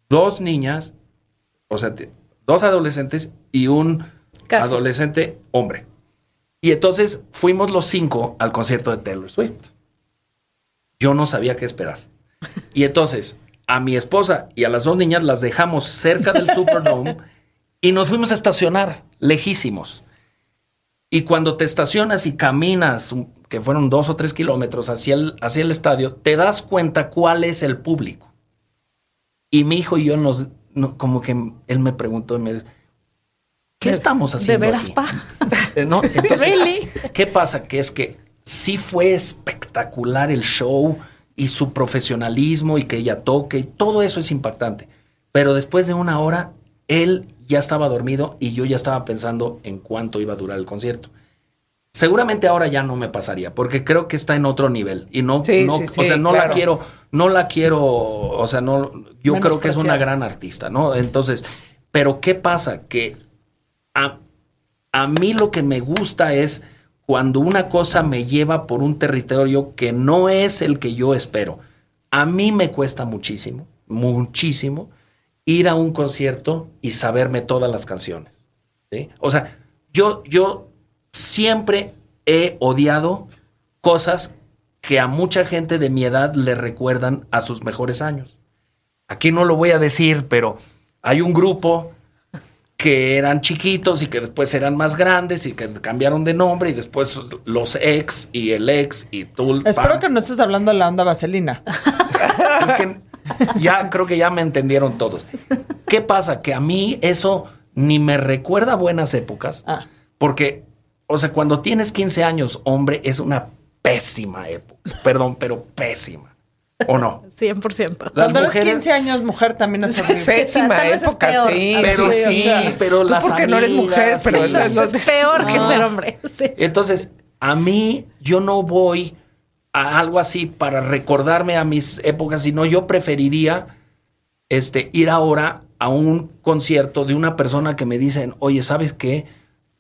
dos niñas, o sea, dos adolescentes y un Casi. adolescente hombre. Y entonces fuimos los cinco al concierto de Taylor Swift. Yo no sabía qué esperar. Y entonces a mi esposa y a las dos niñas las dejamos cerca del Superdome y nos fuimos a estacionar lejísimos. Y cuando te estacionas y caminas, que fueron dos o tres kilómetros hacia el, hacia el estadio, te das cuenta cuál es el público. Y mi hijo y yo nos, no, como que él me preguntó, me, ¿qué estamos ¿De haciendo veras, aquí? pa? Eh, ¿no? Entonces, Really? ¿qué pasa? Que es que sí fue espectacular el show y su profesionalismo y que ella toque, y todo eso es impactante. Pero después de una hora, él ya estaba dormido y yo ya estaba pensando en cuánto iba a durar el concierto. Seguramente ahora ya no me pasaría, porque creo que está en otro nivel y no, Sí, no sí, sí, o sea, no la quiero, no la quiero, o sea, no, yo creo que es una gran artista, ¿no? Entonces, pero ¿qué pasa? Que a, a mí lo que me gusta es cuando una cosa me lleva por un territorio que no es el que yo espero. A mí me cuesta muchísimo, muchísimo, ir a un concierto y saberme todas las canciones. ¿sí? O sea, yo, yo siempre he odiado cosas que a mucha gente de mi edad le recuerdan a sus mejores años. Aquí no lo voy a decir, pero hay un grupo que eran chiquitos y que después eran más grandes y que cambiaron de nombre y después los ex y el ex y tú. Espero pam. que no estés hablando de la onda vaselina. Es que ya creo que ya me entendieron todos. ¿Qué pasa? Que a mí eso ni me recuerda a buenas épocas. Ah. Porque, o sea, cuando tienes 15 años, hombre, es una pésima época. Perdón, pero pésima. ¿O no? 100%. Las Cuando eres mujeres- 15 años mujer también es horrible. Pésima Tal es época, peor. sí. Pero Sí, o sí, sea, pero tú las porque no eres mujer, pero es Es peor que ser hombre. Sí. Entonces, a mí, yo no voy a algo así para recordarme a mis épocas, sino yo preferiría este, ir ahora a un concierto de una persona que me dicen, oye, ¿sabes qué?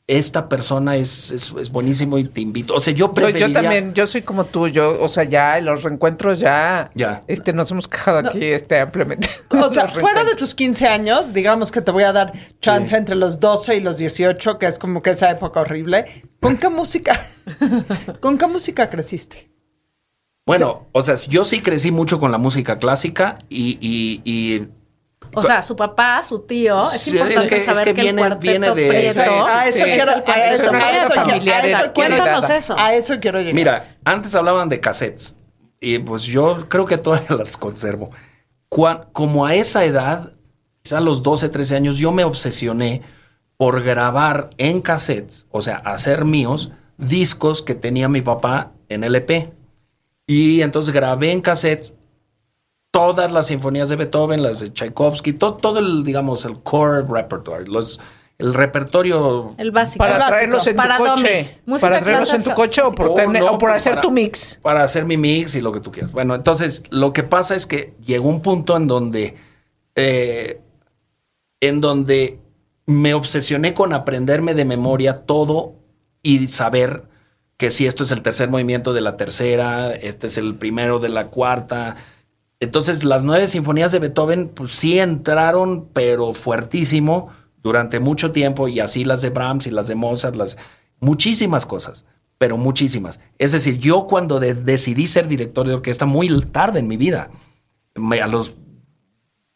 Esta persona es, es, es buenísimo y te invito. O sea, yo Yo, preferiría... yo también, yo soy como tú, yo, o sea, ya en los reencuentros ya, Ya. este, nos hemos quejado aquí, este, ampliamente. O sea, fuera de tus 15 años, digamos que te voy a dar chance entre los 12 y los 18, que es como que esa época horrible. ¿Con qué música? ¿Con qué música creciste? Bueno, o sea, yo sí crecí mucho con la música clásica y... y- y- O sea, su papá, su tío. Es Sí, importante es que- es saber que que, viene- el cuarteto viene de- Prieto a eso quiero, es a eso, Cuéntanos eso. A eso quiero llegar. Mira, antes hablaban de cassettes y pues yo creo que todavía las conservo. Como a esa edad, quizá a los 12, 13 años, yo me obsesioné por grabar en cassettes, o sea, hacer míos, discos que tenía mi papá en LP. Y entonces grabé en cassettes todas las sinfonías de Beethoven, las de Tchaikovsky, todo, todo el, digamos, el core repertoire, los, el repertorio. El básico. Para El básico. traerlos en Para tu coche. Para traerlos en tu coche o por, Oh, tener- no, o por hacer para- tu mix. Para hacer mi mix y lo que tú quieras. Bueno, entonces lo que pasa es que llegó un punto en donde, eh, en donde me obsesioné con aprenderme de memoria todo y saber que si esto es el tercer movimiento de la tercera, este es el primero de la cuarta. Entonces las nueve sinfonías de Beethoven, pues sí entraron, pero fuertísimo durante mucho tiempo y así las de Brahms y las de Mozart, las muchísimas cosas, pero muchísimas. Es decir, yo cuando de- decidí ser director de orquesta muy tarde en mi vida, me- a los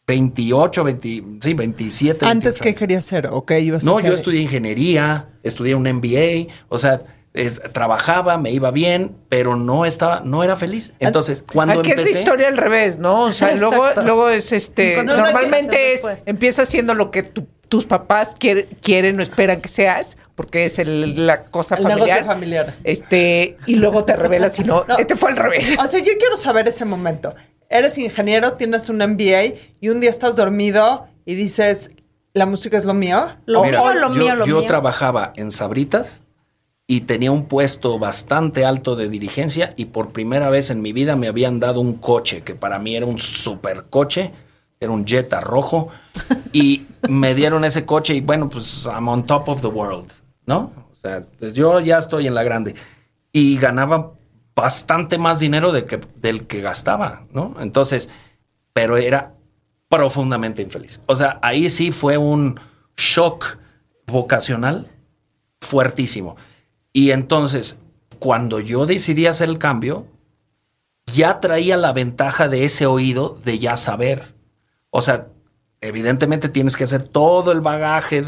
28, 20, sí, 27. Antes, 28 ¿qué querías ser? ¿O qué ibas a No, hacer? yo estudié ingeniería, estudié un MBA, o sea, es- trabajaba, me iba bien, pero no estaba, no era feliz. Entonces, cuando Aquí es la empecé, historia al revés, ¿no? O sea, luego, luego es este. Cuando- normalmente es. Después. Empieza siendo lo que tu- tus papás quiere- quieren o esperan que seas, porque es el- la cosa El familiar. negocio familiar. Este, y luego te revelas y no, No. este fue al revés. O sea, yo quiero saber ese momento. Eres ingeniero, tienes un MBA y un día estás dormido y dices, ¿la música es lo mío? Lo Mira, mío, lo yo, mío, lo yo mío. trabajaba en Sabritas y tenía un puesto bastante alto de dirigencia y por primera vez en mi vida me habían dado un coche que para mí era un super coche, era un Jetta rojo y me dieron ese coche y bueno, pues I'm on top of the world, ¿no? O sea, pues yo ya estoy en la grande y ganaba bastante más dinero de que, del que gastaba, ¿no? Entonces, pero era profundamente infeliz. O sea, ahí sí fue un shock vocacional fuertísimo. Y entonces, cuando yo decidí hacer el cambio, ya traía la ventaja de ese oído de ya saber. O sea, evidentemente tienes que hacer todo el bagaje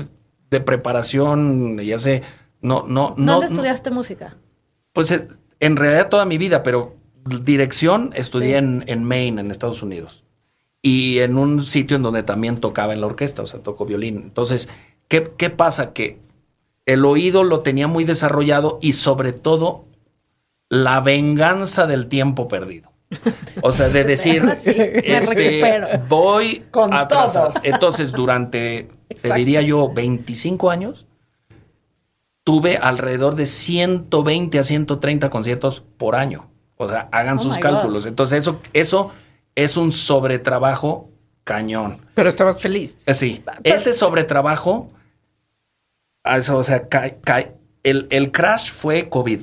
de preparación, ya sé, no, no, no. ¿Dónde no- estudiaste música? pues eh, en realidad toda mi vida, pero dirección estudié en, en Maine, en Estados Unidos. Y en un sitio en donde también tocaba en la orquesta, o sea, toco violín. Entonces, ¿qué, qué pasa? Que el oído lo tenía muy desarrollado y sobre todo la venganza del tiempo perdido. O sea, de decir, Sí, este, voy Con a todo. Entonces, durante, te diría yo, 25 años, tuve alrededor de 120 a 130 conciertos por año. O sea, hagan Oh sus cálculos. Entonces, eso, eso es un sobretrabajo cañón. Pero estabas feliz. Eh, Sí, ese sobretrabajo, ah, eso, o sea, ca- ca- el, el crash fue COVID.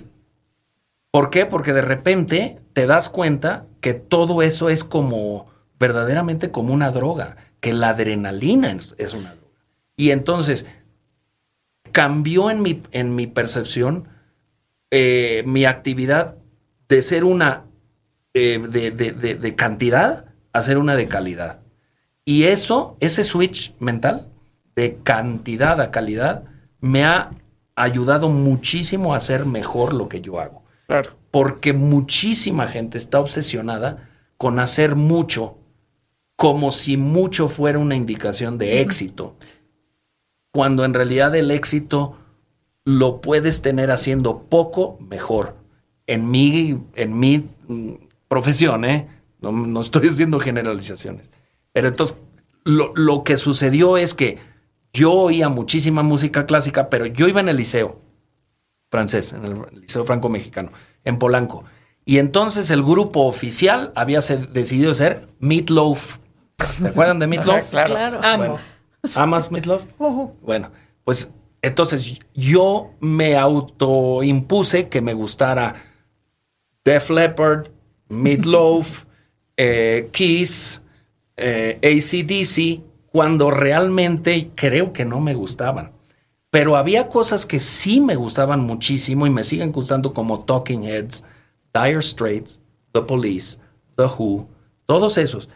¿Por qué? Porque de repente te das cuenta que todo eso es como verdaderamente como una droga, que la adrenalina es, una droga. Y entonces cambió en mi, en mi percepción eh, mi actividad de ser una eh, de- de- de cantidad a ser una de calidad. Y eso, ese switch mental de cantidad a calidad, me ha ayudado muchísimo a hacer mejor lo que yo hago. Claro. Porque muchísima gente está obsesionada con hacer mucho como si mucho fuera una indicación de éxito. Cuando en realidad el éxito lo puedes tener haciendo poco mejor. En mi, en mi mm, profesión, ¿eh? No, no estoy haciendo generalizaciones. Pero entonces, lo, lo que sucedió es que yo oía muchísima música clásica, pero yo iba en el liceo francés, en el Liceo Franco-Mexicano, en Polanco. Y entonces el grupo oficial había se- decidido ser Meatloaf. ¿Se acuerdan de Meatloaf? Ajá, claro. Claro. Amo. Bueno, ¿Amas Meatloaf? Bueno, pues entonces yo me autoimpuse que me gustara Def Leppard, Meatloaf, eh, Kiss, eh, ACDC, cuando realmente creo que no me gustaban. Pero había cosas que sí me gustaban muchísimo y me siguen gustando como Talking Heads, Dire Straits, The Police, The Who, todos esos.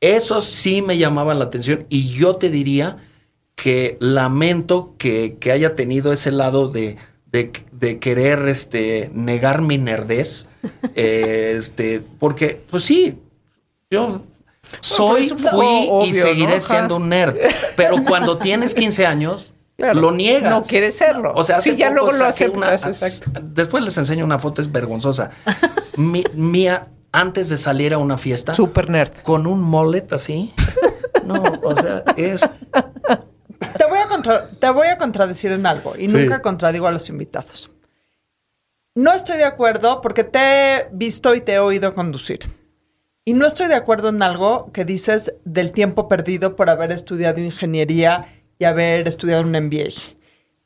Esos sí me llamaban la atención y yo te diría que lamento que, que haya tenido ese lado de, de, de querer este, negar mi nerdez. eh, este, porque, pues sí, yo soy, fui y seguiré siendo un nerd. Pero cuando tienes 15 años, Claro. Lo niegas. No quiere serlo. O sea, sí, hace ya luego lo saqué una- aceptas. exacto. Después les enseño una foto, es vergonzosa. Mi- mía, antes de salir a una fiesta, Super nerd. con un mullet así. No, o sea, es. Te voy, a contra- te voy a contradecir en algo y nunca contradigo a los invitados. No estoy de acuerdo porque te he visto y te he oído conducir. Y no estoy de acuerdo en algo que dices del tiempo perdido por haber estudiado ingeniería y haber estudiado un MBA.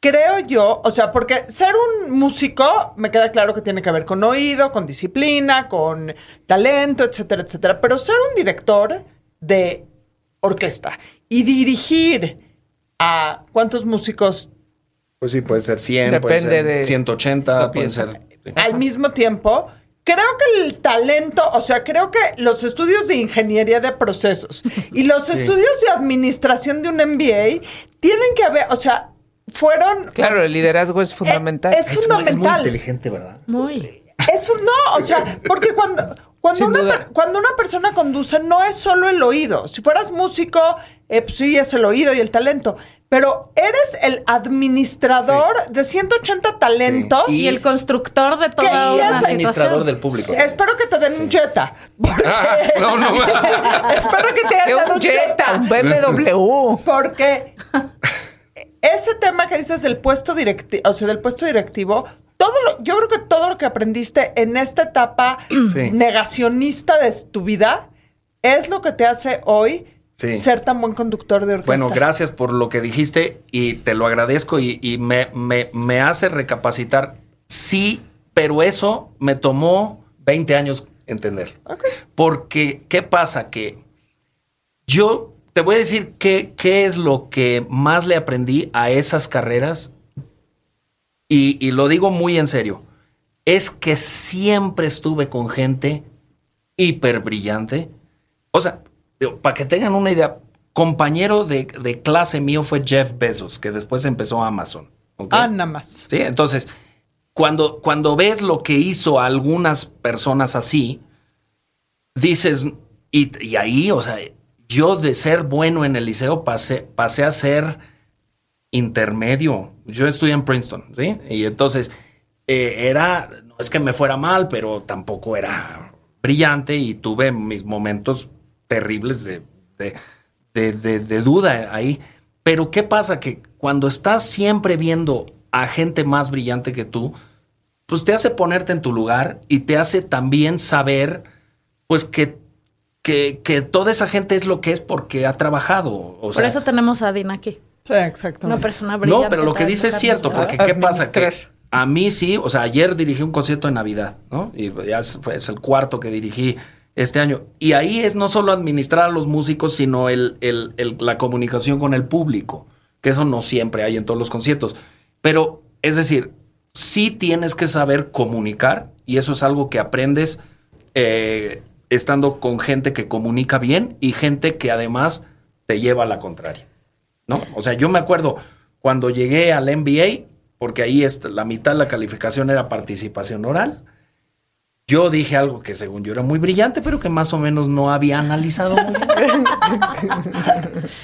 Creo yo, o sea, porque ser un músico me queda claro que tiene que ver con oído, con disciplina, con talento, etcétera, etcétera. Pero ser un director de orquesta y dirigir a cuántos músicos Pues sí, puede ser 100, puede ser de 180, la puede ser. al mismo tiempo, creo que el talento, o sea, creo que los estudios de ingeniería de procesos y los estudios de administración de un MBA tienen que haber, o sea, fueron... Claro, el liderazgo es fundamental. Es Es muy- es muy fundamental. inteligente, ¿verdad? Muy. Es no, o sea, porque cuando, cuando, una, cuando una persona conduce no es solo el oído. Si fueras músico, eh, pues sí, es el oído y el talento. Pero eres el administrador de 180 talentos. Sí. Y el constructor de toda ¿Qué una es Administrador situación. del público. Espero que te den un Jetta. Porque- Ah, no, no. Espero que te dado un un Jetta, un. BMW. Porque ese tema que dices del puesto directivo, o sea, del puesto directivo, todo lo- yo creo que todo lo que aprendiste en esta etapa Sí. negacionista de tu vida es lo que te hace hoy Sí. ser tan buen conductor de orquesta. Bueno, gracias por lo que dijiste y te lo agradezco y, y me, me- me hace recapacitar. Sí, pero eso me tomó 20 años entender. Porque, ¿qué pasa? Que yo te voy a decir qué, qué es lo que más le aprendí a esas carreras y, y lo digo muy en serio. Es que siempre estuve con gente hiper brillante. O sea, digo, para que tengan una idea, compañero de, de clase mío fue Jeff Bezos, que después empezó Amazon. Ah, nada más. Sí, entonces, cuando, cuando ves lo que hizo a algunas personas así, dices, y, y ahí, o sea, yo de ser bueno en el liceo pasé, pasé a ser intermedio. Yo estudié en Princeton, ¿sí? Y entonces eh, era, no es que me fuera mal, pero tampoco era brillante y tuve mis momentos terribles de, de, de- de- de duda ahí. Pero ¿qué pasa? Que cuando estás siempre viendo a gente más brillante que tú, pues te hace ponerte en tu lugar y te hace también saber, pues que, que, que toda esa gente es lo que es porque ha trabajado. O Por sea, eso tenemos a Dina aquí. Sí, exacto. Una persona brillante. no, pero lo que dice es cierto, porque ¿qué pasa? Que a mí sí, o sea, ayer dirigí un concierto de Navidad, ¿no? Y ya fue- es el cuarto que dirigí este año. Y ahí es no solo administrar a los músicos, sino el, el- la comunicación con el público, que eso no siempre hay en todos los conciertos. Pero, es decir, sí tienes que saber comunicar, y eso es algo que aprendes eh, estando con gente que comunica bien y gente que además te lleva a la contraria. ¿no? O sea, yo me acuerdo cuando llegué al MBA, porque ahí est- la mitad de la calificación era participación oral. Yo dije algo que según yo era muy brillante, pero que más o menos no había analizado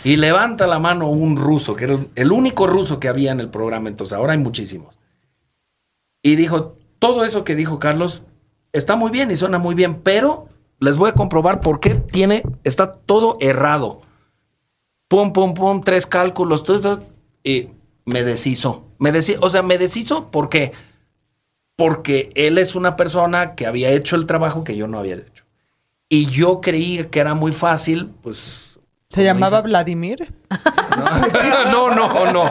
y levanta la mano un ruso, que era el- único ruso que había en el programa, entonces ahora hay muchísimos. Y dijo, todo eso que dijo Carlos está muy bien y suena muy bien, pero les voy a comprobar por qué tiene, está todo errado pum, pum, pum, tres cálculos, todo, todo, y me deshizo. Me deshizo, o sea, me deshizo ¿por qué? Porque él es una persona que había hecho el trabajo que yo no había hecho. Y yo creí que era muy fácil, pues... ¿Se llamaba dice- Vladimir? no, no, no,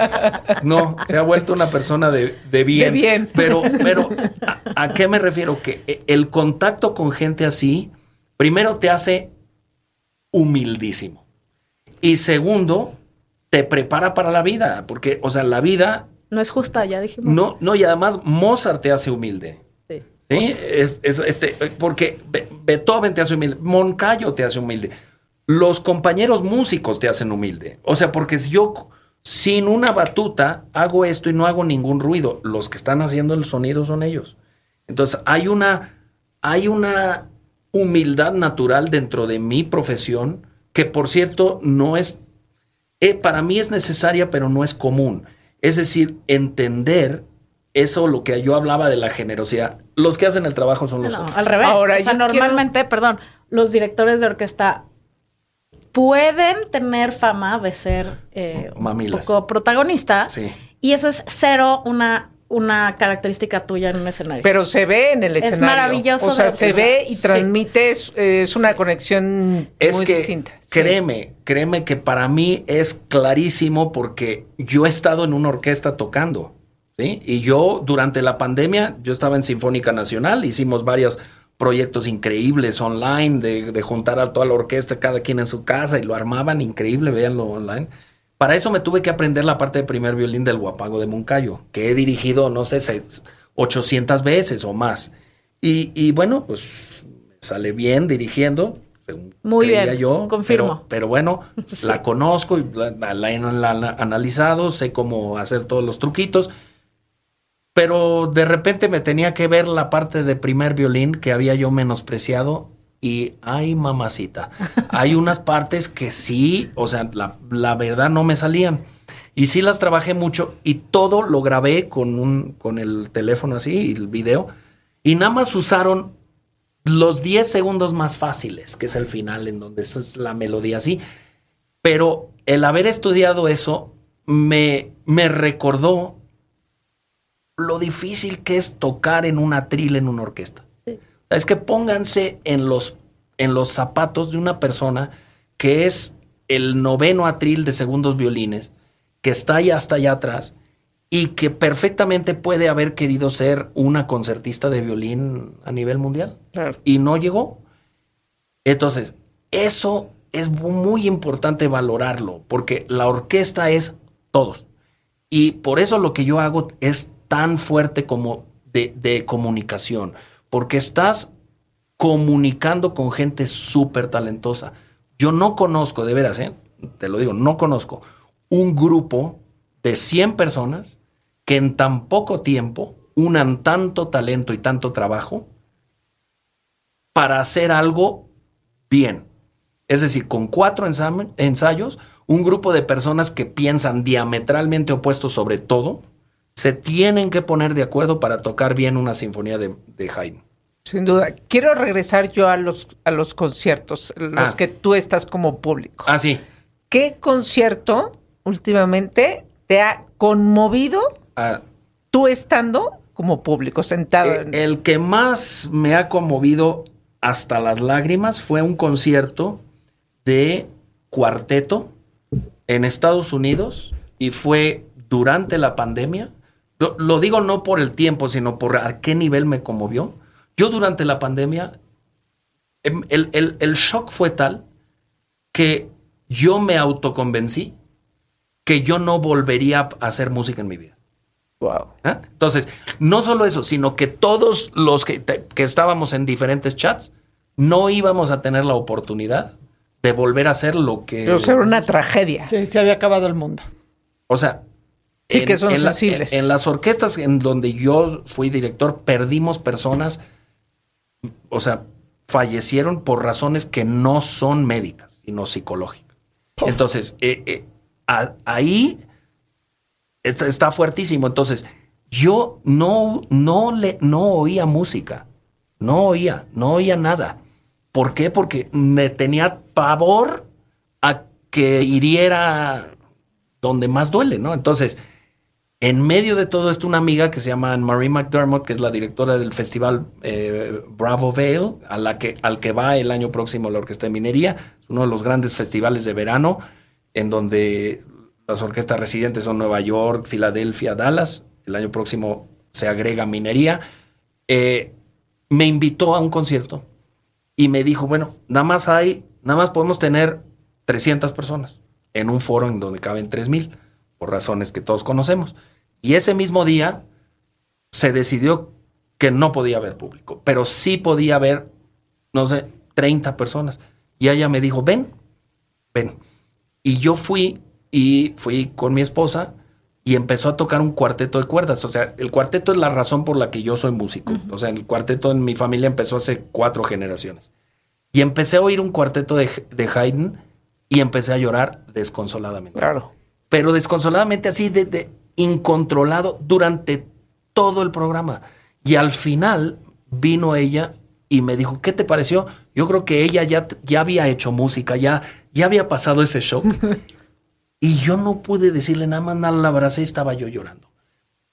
no. Se ha vuelto una persona de, de bien. De bien. Pero, pero, ¿a, a qué me refiero? Que e- el contacto con gente así, primero te hace humildísimo. Y segundo, te prepara para la vida. Porque, o sea, la vida, No es justa, ya dijimos. no, no, y además Mozart te hace humilde. Sí. ¿Sí? Es, es- este, porque Be- Beethoven te hace humilde, Moncayo te hace humilde, los compañeros músicos te hacen humilde. O sea, porque si yo sin una batuta hago esto y no hago ningún ruido, los que están haciendo el sonido son ellos. Entonces hay una, hay una humildad natural dentro de mi profesión que, por cierto, no es, eh, para mí es necesaria, pero no es común. Es decir, entender eso, lo que yo hablaba de la generosidad. Los que hacen el trabajo son los No, otros. al revés. Ahora, o sea, normalmente, perdón, los directores de orquesta pueden tener fama de ser eh, un poco protagonista. Sí. Y eso es cero una, una característica tuya en un escenario. Pero se ve en el Es escenario. maravilloso O sea, de- se ve y sí. transmite, es, es una conexión Es muy que, distinta. Créeme, créeme que para mí es clarísimo porque yo he estado en una orquesta tocando, ¿sí? Y yo, durante la pandemia, yo estaba en Sinfónica Nacional, hicimos varios proyectos increíbles online, de, de juntar a toda la orquesta, cada quien en su casa, y lo armaban increíble, véanlo online. Para eso me tuve que aprender la parte de primer violín del Guapango de Moncayo, que he dirigido, no sé, se- 800 veces o más. Y, y bueno, pues me sale bien dirigiendo. Muy bien, yo, confirmo. Pero, pero bueno, la conozco y la, la he la- la- analizado, sé cómo hacer todos los truquitos. Pero de repente me tenía que ver la parte de primer violín que había yo menospreciado y ay mamacita, hay unas partes que sí, o sea, la, la verdad no me salían. Y sí las trabajé mucho y todo lo grabé con, un, con el teléfono así el video. Y nada más usaron los 10 segundos más fáciles, que es el final, en donde es la melodía así. Pero el haber estudiado eso me, me recordó lo difícil que es tocar en un atril en una orquesta. Es que pónganse en los, en los zapatos de una persona que es el noveno atril de segundos violines, que está allá hasta allá atrás y que perfectamente puede haber querido ser una concertista de violín a nivel mundial. Claro. Y no llegó. Entonces, eso es muy importante valorarlo, porque la orquesta es todos. Y por eso lo que yo hago es tan fuerte como de, de comunicación, porque estás comunicando con gente súper talentosa. Yo no conozco, de veras, ¿eh? te lo digo, no conozco un grupo de 100 personas que en tan poco tiempo unan tanto talento y tanto trabajo para hacer algo bien. Es decir, con cuatro ensayos, un grupo de personas que piensan diametralmente opuestos sobre todo, se tienen que poner de acuerdo para tocar bien una sinfonía de, de Haydn. Sin duda. Quiero regresar yo a los, a los conciertos, los Ah. que tú estás como público. Ah, sí. ¿Qué concierto últimamente te ha conmovido Ah, tú estando como público, sentado eh, en... el que más me ha conmovido hasta las lágrimas fue un concierto de cuarteto en Estados Unidos y fue durante la pandemia. Lo, lo digo no por el tiempo, sino por a qué nivel me conmovió. Yo durante la pandemia, em, el, el- el shock fue tal que yo me autoconvencí que yo no volvería a hacer música en mi vida. Wow. ¿Ah? Entonces, no solo eso, sino que todos los que, te- que estábamos en diferentes chats no íbamos a tener la oportunidad de volver a hacer lo que... Pero ser una tragedia. Sí, se había acabado el mundo. O sea... Sí, que son la- sensibles. en, las orquestas en donde yo fui director, perdimos personas, o sea, fallecieron por razones que no son médicas, sino psicológicas. Entonces, eh, eh, a- ahí está, está fuertísimo. Entonces, yo no, no, le, no oía música, no oía, no oía nada. ¿Por qué? Porque me tenía pavor a que hiriera donde más duele, ¿no? Entonces, en medio de todo esto, una amiga que se llama Marie McDermott, que es la directora del festival eh, Bravo Vale, que, al que va el año próximo la Orquesta de Minería, es uno de los grandes festivales de verano, en donde las orquestas residentes son Nueva York, Filadelfia, Dallas. El año próximo se agrega Minería. Eh, me invitó a un concierto y me dijo, bueno, nada más hay, nada más podemos tener 300 personas en un foro en donde caben 3000, por razones que todos conocemos. Y ese mismo día se decidió que no podía haber público, pero sí podía haber, no sé, 30 personas. Y ella me dijo, ven, ven. Y yo fui y fui con mi esposa y empezó a tocar un cuarteto de cuerdas. O sea, el cuarteto es la razón por la que yo soy músico. O sea, el cuarteto en mi familia empezó hace cuatro generaciones. Y empecé a oír un cuarteto de, de Haydn y empecé a llorar desconsoladamente. Claro. Pero desconsoladamente así de, de incontrolado durante todo el programa. Y al final vino ella y me dijo, ¿qué te pareció? Yo creo que ella ya, ya había hecho música, ya, ya había pasado ese shock. y yo no pude decirle nada más, nada, la abracé y estaba yo llorando.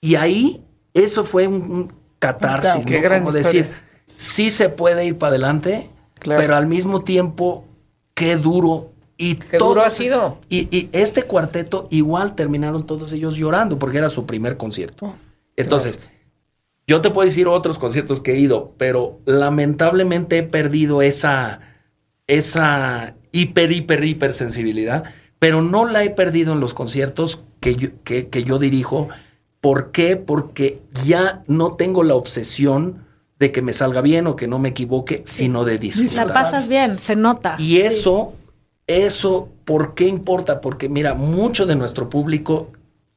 Y ahí, eso fue un, un catarsis, Qué ¿no? Como historia. decir, sí se puede ir para adelante, Claro. pero al mismo tiempo, qué duro. Y Qué duro todos- ha sido. Y, y este cuarteto igual terminaron todos ellos llorando porque era su primer concierto. Entonces, yo te puedo decir otros conciertos que he ido, pero lamentablemente he perdido esa, esa hiper, hiper, hiper sensibilidad, pero no la he perdido en los conciertos que yo, que, que yo dirijo. ¿Por qué? Porque ya no tengo la obsesión de que me salga bien o que no me equivoque, sino de disfrutar. La pasas bien, se nota. Y eso, eso, ¿por qué importa? Porque mira, mucho de nuestro público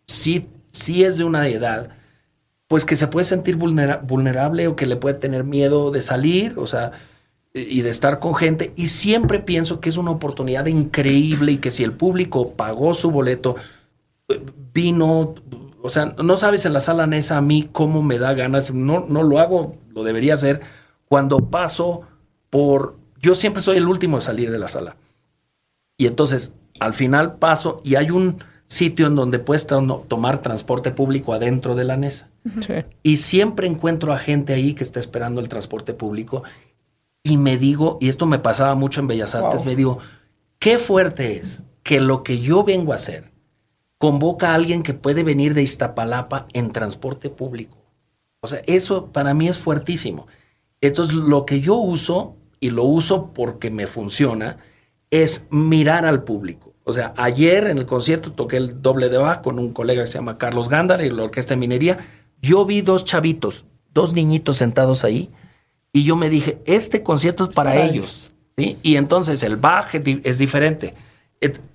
sí, sí es de una edad, pues que se puede sentir vulnera- vulnerable o que le puede tener miedo de salir, o sea, y de estar con gente. Y siempre pienso que es una oportunidad increíble y que si el público pagó su boleto, vino, o sea, no sabes en la sala Nesa a mí cómo me da ganas, no, no lo hago, lo debería hacer, cuando paso por, yo siempre soy el último de salir de la sala. Y entonces, al final paso y hay un sitio en donde puedes to- tomar transporte público adentro de la NESA. Sí. Y siempre encuentro a gente ahí que está esperando el transporte público y me digo, y esto me pasaba mucho en Bellas Artes, me digo, qué fuerte es que lo que yo vengo a hacer convoca a alguien que puede venir de Iztapalapa en transporte público. O sea, eso para mí es fuertísimo. Entonces, lo que yo uso, y lo uso porque me funciona, es mirar al público. O sea, ayer en el concierto toqué el doble de bajo con un colega que se llama Carlos Gándara y la Orquesta de Minería. Yo vi dos chavitos, dos niñitos sentados ahí, y yo me dije, este concierto es para, para ellos. ¿sí? Y entonces el Bach es di- es diferente.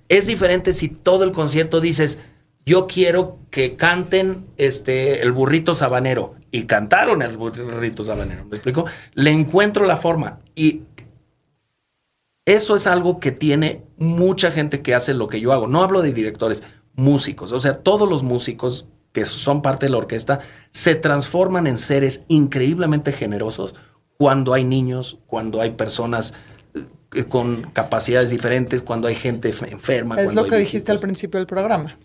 Es diferente si todo el concierto dices, yo quiero que canten este, el burrito sabanero. Y cantaron el burrito sabanero, ¿me explico? Le encuentro la forma. Y eso es algo que tiene mucha gente que hace lo que yo hago. No hablo de directores, músicos. O sea, todos los músicos que son parte de la orquesta se transforman en seres increíblemente generosos cuando hay niños, cuando hay personas eh, con capacidades diferentes, cuando hay gente enferma. Es lo que dijiste al principio del programa.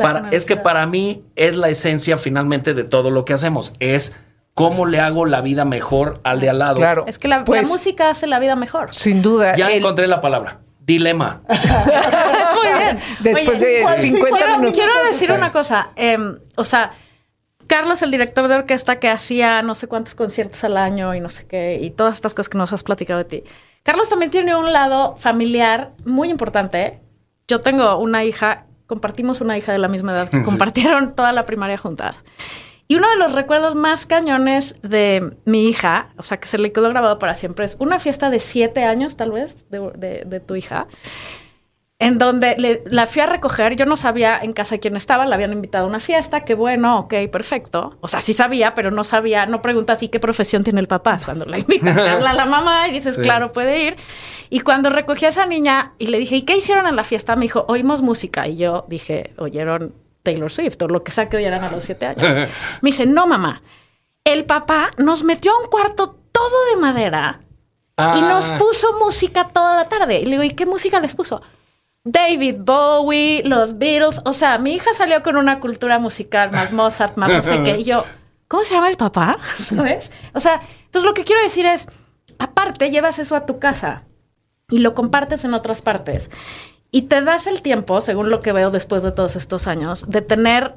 Para- es que para mí es la esencia finalmente de todo lo que hacemos. Es cómo le hago la vida mejor al de al lado. Claro. Es que la, la Pues, música hace la vida mejor. Sin duda. Ya el- encontré la palabra. Dilema. Muy bien. Después de igual, 50 quiero, minutos. Quiero decir una cosa. em, o sea, Carlos, el director de orquesta que hacía no sé cuántos conciertos al año y no sé qué, y todas estas cosas que nos has platicado de ti. Carlos también tiene un lado familiar muy importante. Yo tengo una hija, compartimos una hija de la misma edad, que compartieron toda la primaria juntas. Y uno de los recuerdos más cañones de mi hija, o sea, que se le quedó grabado para siempre, es una fiesta de siete años, tal vez, de, de- de tu hija, en donde le- la fui a recoger. Yo no sabía en casa quién estaba, la habían invitado a una fiesta, qué bueno, ok, perfecto. O sea, sí sabía, pero no sabía, no preguntas ¿y qué profesión tiene el papá? Cuando la invitas a habla la mamá y dices, Sí. claro, puede ir. Y cuando recogí a esa niña y le dije, ¿y qué hicieron en la fiesta? Me dijo, oímos música. Y yo dije, oyeron Taylor Swift o lo que sea que oyeran a los siete años. Me dice, no, mamá. El papá nos metió a un cuarto todo de madera y nos Ah. puso música toda la tarde. Y le digo, ¿y qué música les puso? David Bowie, los Beatles. O sea, mi hija salió con una cultura musical, más Mozart, más no sé qué. Y yo, ¿cómo se llama el papá? ¿Sabes? O sea, entonces lo que quiero decir es, aparte, llevas eso a tu casa y lo compartes en otras partes. Y te das el tiempo, según lo que veo después de todos estos años, de tener,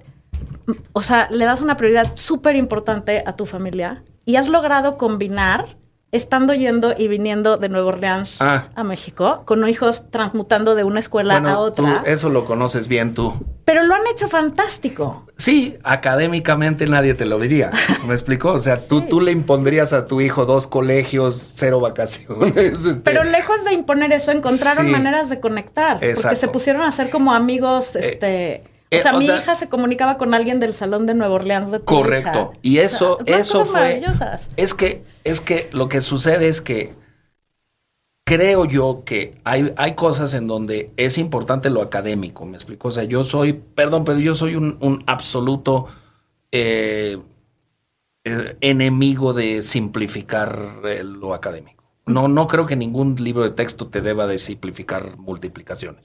o sea, le das una prioridad súper importante a tu familia y has logrado combinar, estando yendo y viniendo de Nueva Orleans Ah. a México, con hijos transmutando de una escuela a Bueno, tú otra. eso lo conoces bien tú. Pero lo han hecho fantástico. Sí, académicamente nadie te lo diría. ¿Me explicó? O sea, tú, tú le impondrías a tu hijo dos colegios, cero vacaciones. este, Pero lejos de imponer eso, encontraron Sí. maneras de conectar. Porque Exacto. se pusieron a ser como amigos, este... eh, o sea, o mi sea- hija se comunicaba con alguien del salón de Nueva Orleans de tu Correcto. hija. Y eso, O sea, unas eso fue. Es que, es que lo que sucede es que creo yo que hay, hay cosas en donde es importante lo académico, me explico. O sea, yo soy, perdón, pero yo soy un, un absoluto eh, eh, enemigo de simplificar eh, lo académico. No, no creo que ningún libro de texto te deba de simplificar multiplicaciones.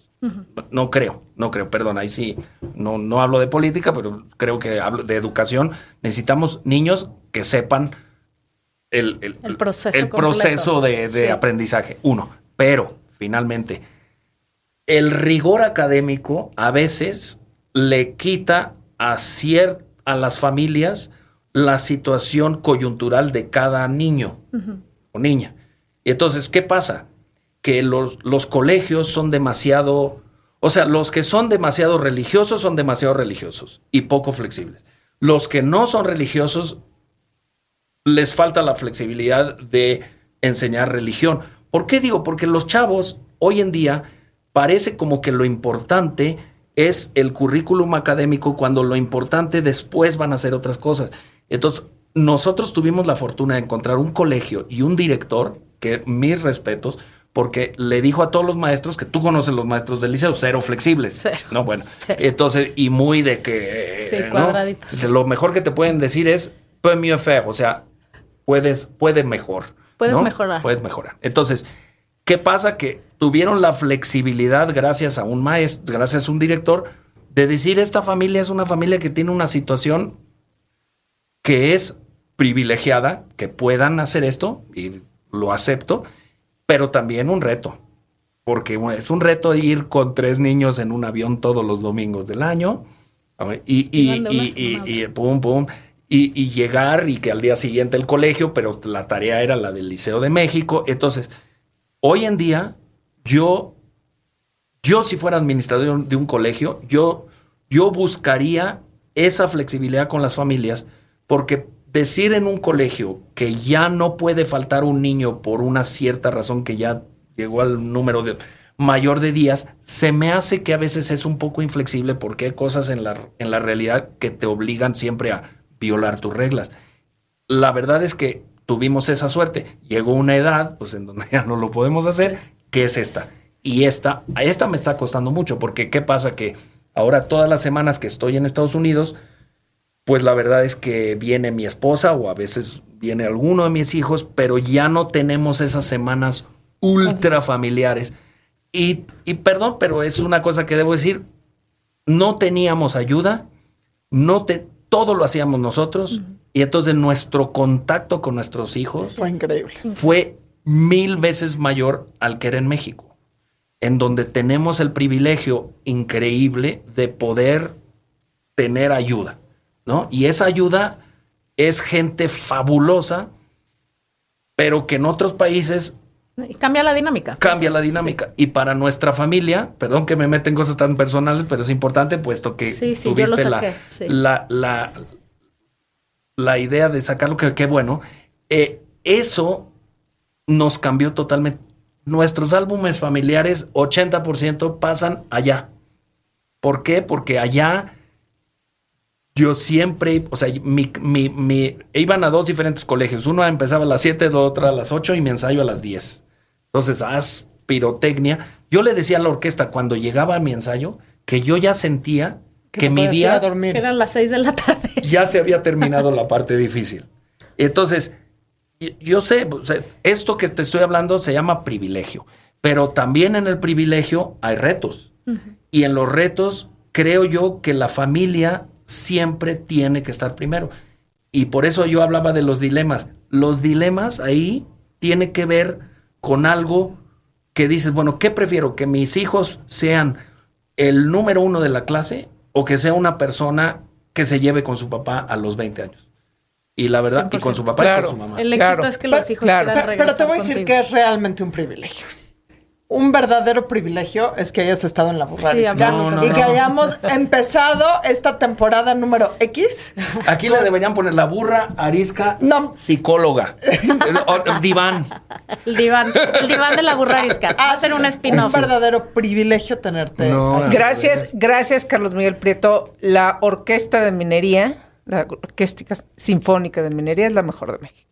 No, no creo, no creo, perdón, ahí sí, no, no hablo de política, pero creo que hablo de educación. Necesitamos niños que sepan el, el- El proceso el proceso de, de Sí. aprendizaje. Uno, pero finalmente, el rigor académico a veces le quita a, cier- a las familias la situación coyuntural de cada niño o niña. Y entonces, ¿qué pasa? Que los, los colegios son demasiado, o sea, los que son demasiado religiosos son demasiado religiosos y poco flexibles. Los que no son religiosos les falta la flexibilidad de enseñar religión. ¿Por qué digo? Porque los chavos hoy en día parece como que lo importante es el currículum académico cuando lo importante después van a ser otras cosas. Entonces, nosotros tuvimos la fortuna de encontrar un colegio y un director, que mis respetos, porque le dijo a todos los maestros, que tú conoces los maestros del liceo, cero flexibles. Cero. No, bueno. Cero. Entonces, y muy de que... Sí, ¿no? cuadraditos. Lo mejor que te pueden decir es, peut mieux faire, o sea, puedes, puede mejor. Puedes ¿no? mejorar. Puedes mejorar. Entonces, ¿qué pasa? Que tuvieron la flexibilidad gracias a un maestro, gracias a un director, de decir esta familia es una familia que tiene una situación que es privilegiada, que puedan hacer esto, y lo acepto, pero también un reto. Porque bueno, es un reto ir con tres niños en un avión todos los domingos del año. Y, y, y- y- pum, pum. Y, llegar y que al día siguiente el colegio, pero la tarea era la del Liceo de México. Entonces, hoy en día, yo, yo si fuera administrador de un, de un colegio, yo, yo buscaría esa flexibilidad con las familias, porque decir en un colegio que ya no puede faltar un niño por una cierta razón que ya llegó al número de mayor de días, se me hace que a veces es un poco inflexible porque hay cosas en la, en la realidad que te obligan siempre a violar tus reglas. La verdad es que tuvimos esa suerte. Llegó una edad, pues en donde ya no lo podemos hacer, que es esta. Y esta, esta me está costando mucho, porque ¿qué pasa? Que ahora todas las semanas que estoy en Estados Unidos, pues la verdad es que viene mi esposa o a veces viene alguno de mis hijos, pero ya no tenemos esas semanas ultra familiares. Y, y perdón, pero es una cosa que debo decir, no teníamos ayuda, no te, todo lo hacíamos nosotros, y entonces nuestro contacto con nuestros hijos Fue increíble. fue mil veces mayor al que era en México, en donde tenemos el privilegio increíble de poder tener ayuda, ¿no? Y esa ayuda es gente fabulosa, pero que en otros países Y cambia la dinámica. cambia la dinámica. Y para nuestra familia, perdón que me meten cosas tan personales, pero es importante puesto que Sí, sí, tuviste la, la, la, la idea de sacarlo, que qué bueno. Eh, eso nos cambió totalmente. Nuestros álbumes familiares, 80% pasan allá. ¿Por qué? Porque allá yo siempre, o sea, mi, mi, mi- iban a dos diferentes colegios. Uno empezaba a las 7, la otra a las 8 y mi ensayo a las 10. Entonces, haz pirotecnia. Yo le decía a la orquesta cuando llegaba a mi ensayo que yo ya sentía que, no mi día dormir. Que eran las seis de la tarde. ya se había terminado la parte difícil. Entonces, yo sé, o sea, esto que te estoy hablando se llama privilegio, pero también en el privilegio hay retos. Y en los retos creo yo que la familia siempre tiene que estar primero. Y por eso yo hablaba de los dilemas. Los dilemas ahí tiene que ver con algo que dices, bueno, ¿qué prefiero? ¿Que mis hijos sean el número uno de la clase o que sea una persona que se lleve con su papá a los 20 años? Y la verdad, y con su papá y Claro. con su mamá. El éxito Claro. es que los Pero- hijos claro. quieran Pero, pero te voy a decir contigo. que es realmente un privilegio. Un verdadero privilegio es que hayas estado en la burrarisca Sí, No, no, y que hayamos empezado esta temporada número X. Aquí le deberían poner la burra, arisca, No. psicóloga, diván. El diván, el diván de la burrarisca. Va a ser un Un spin-off. verdadero privilegio tenerte. Gracias, gracias Carlos Miguel Prieto. La Orquesta de Minería, la Orquesta Sinfónica de Minería es la mejor de México.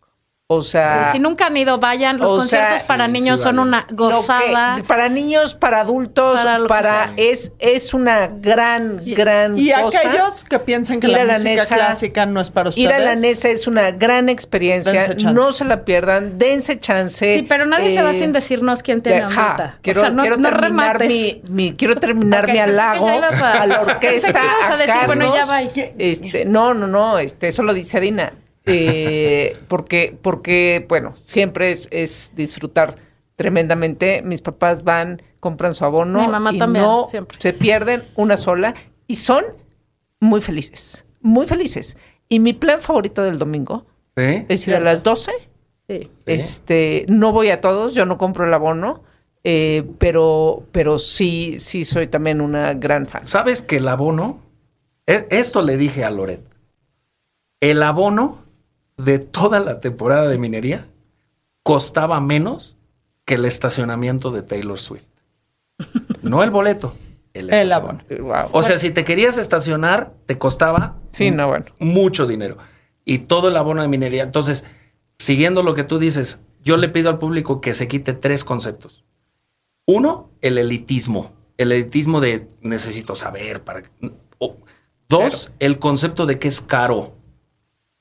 O sea, Sí, si nunca han ido, vayan. Los conciertos sea, para sí, niños sí, son vale. una gozada. que- para niños, para adultos, Para es es una gran gran Y cosa. aquellos que piensan que Ir la música Nesa, clásica no es para ustedes. Ir a la Nesa es una gran experiencia. No se la pierdan. Dense chance. Sí, pero nadie se va Eh, sin decirnos quién tiene Ajá. ondita. Quiero, o sea, no, quiero no terminar mi, mi- quiero terminar mi que halago a- a, la orquesta. a decir, Carlos. bueno, ya bye. Este, no, no, no, este, eso lo dice Adina. Eh, porque, porque, bueno, siempre es, es disfrutar tremendamente. Mis papás van, compran su abono Mi mamá y también, no siempre. se pierden una sola y son muy felices, muy felices. Y mi plan favorito del domingo ¿Sí? es ir a las 12 Sí. este, no voy a todos, yo no compro el abono, eh, pero, pero sí, sí soy también una gran fan. ¿Sabes que el abono? e- Esto le dije a Loret. El abono de toda la temporada de minería costaba menos que el estacionamiento de Taylor Swift. No el boleto, el, abono. Wow. O sea, si te querías estacionar, te costaba Sí, no, bueno. mucho dinero. Y todo el abono de minería. Entonces, siguiendo lo que tú dices, yo le pido al público que se quite tres conceptos. Uno, el elitismo. El elitismo de necesito saber para. o- dos, el concepto de que es caro.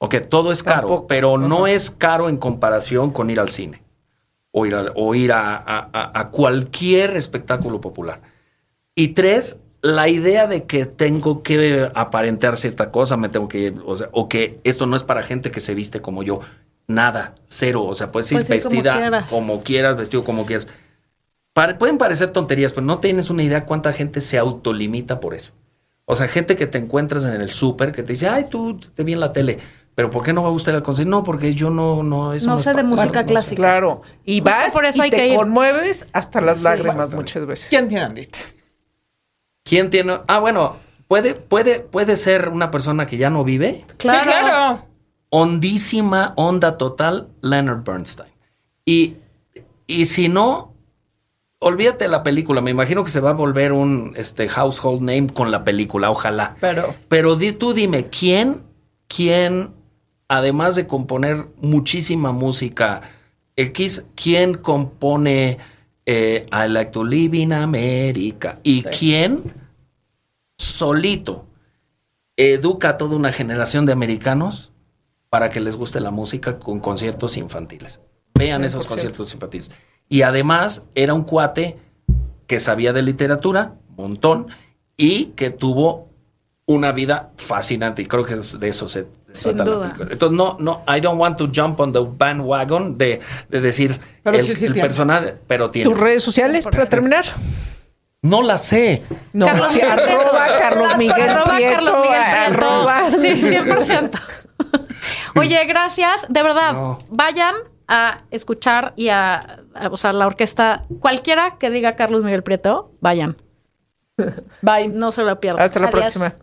Ok, todo es caro, Tampoco. pero no es caro en comparación con ir al cine o ir, al- o ir a, a- a- a cualquier espectáculo popular. Y tres, la idea de que tengo que aparentar cierta cosa, me tengo que, o sea, o que esto no es para gente que se viste como yo. Nada, cero. O sea, puedes ir Puedes ir como vestida quieras. como quieras, vestido como quieras. Pueden parecer tonterías, pero no tienes una idea cuánta gente se autolimita por eso. O sea, gente que te encuentras en el súper que te dice, ay, tú te vi en la tele, pero ¿por qué no va a gustar el concierto? No, porque yo no, no, eso No sé de música Bueno, no sé. clásica. Claro. Y Justo vas por eso y hay te que ir. conmueves hasta las Sí, lágrimas muchas veces. ¿Quién tiene Andita? ¿Quién tiene? Ah, bueno, puede, puede, puede ser una persona que ya no vive. Claro. Sí, claro. hondísima, onda total, Leonard Bernstein. Y, y si no, olvídate de la película. Me imagino que se va a volver un este, household name con la película, ojalá. Pero Pero di, tú dime, ¿quién, quién, además de componer muchísima música X, quién compone eh, I Like to Live in America? ¿Y quién solito educa a toda una generación de americanos para que les guste la música con conciertos infantiles? Vean esos conciertos infantiles. Y además era un cuate que sabía de literatura, montón, y que tuvo una vida fascinante. Y creo que de eso se Sin duda. Entonces, no, no, I don't want to jump on the bandwagon de, de decir Pero el, sí, sí el tiene. personaje, pero tiene. ¿Tus redes sociales para terminar? No la sé. No, Carlos sí, arroba Prieto. Carlos Miguel Arroba Prieto, Carlos Miguel Prieto. arroba- Sí, 100%. Oye, gracias. De verdad, No. vayan a escuchar y a, a- o sea, la orquesta, cualquiera que diga Carlos Miguel Prieto, vayan. bye. No se lo pierdan. Hasta la Adiós. próxima.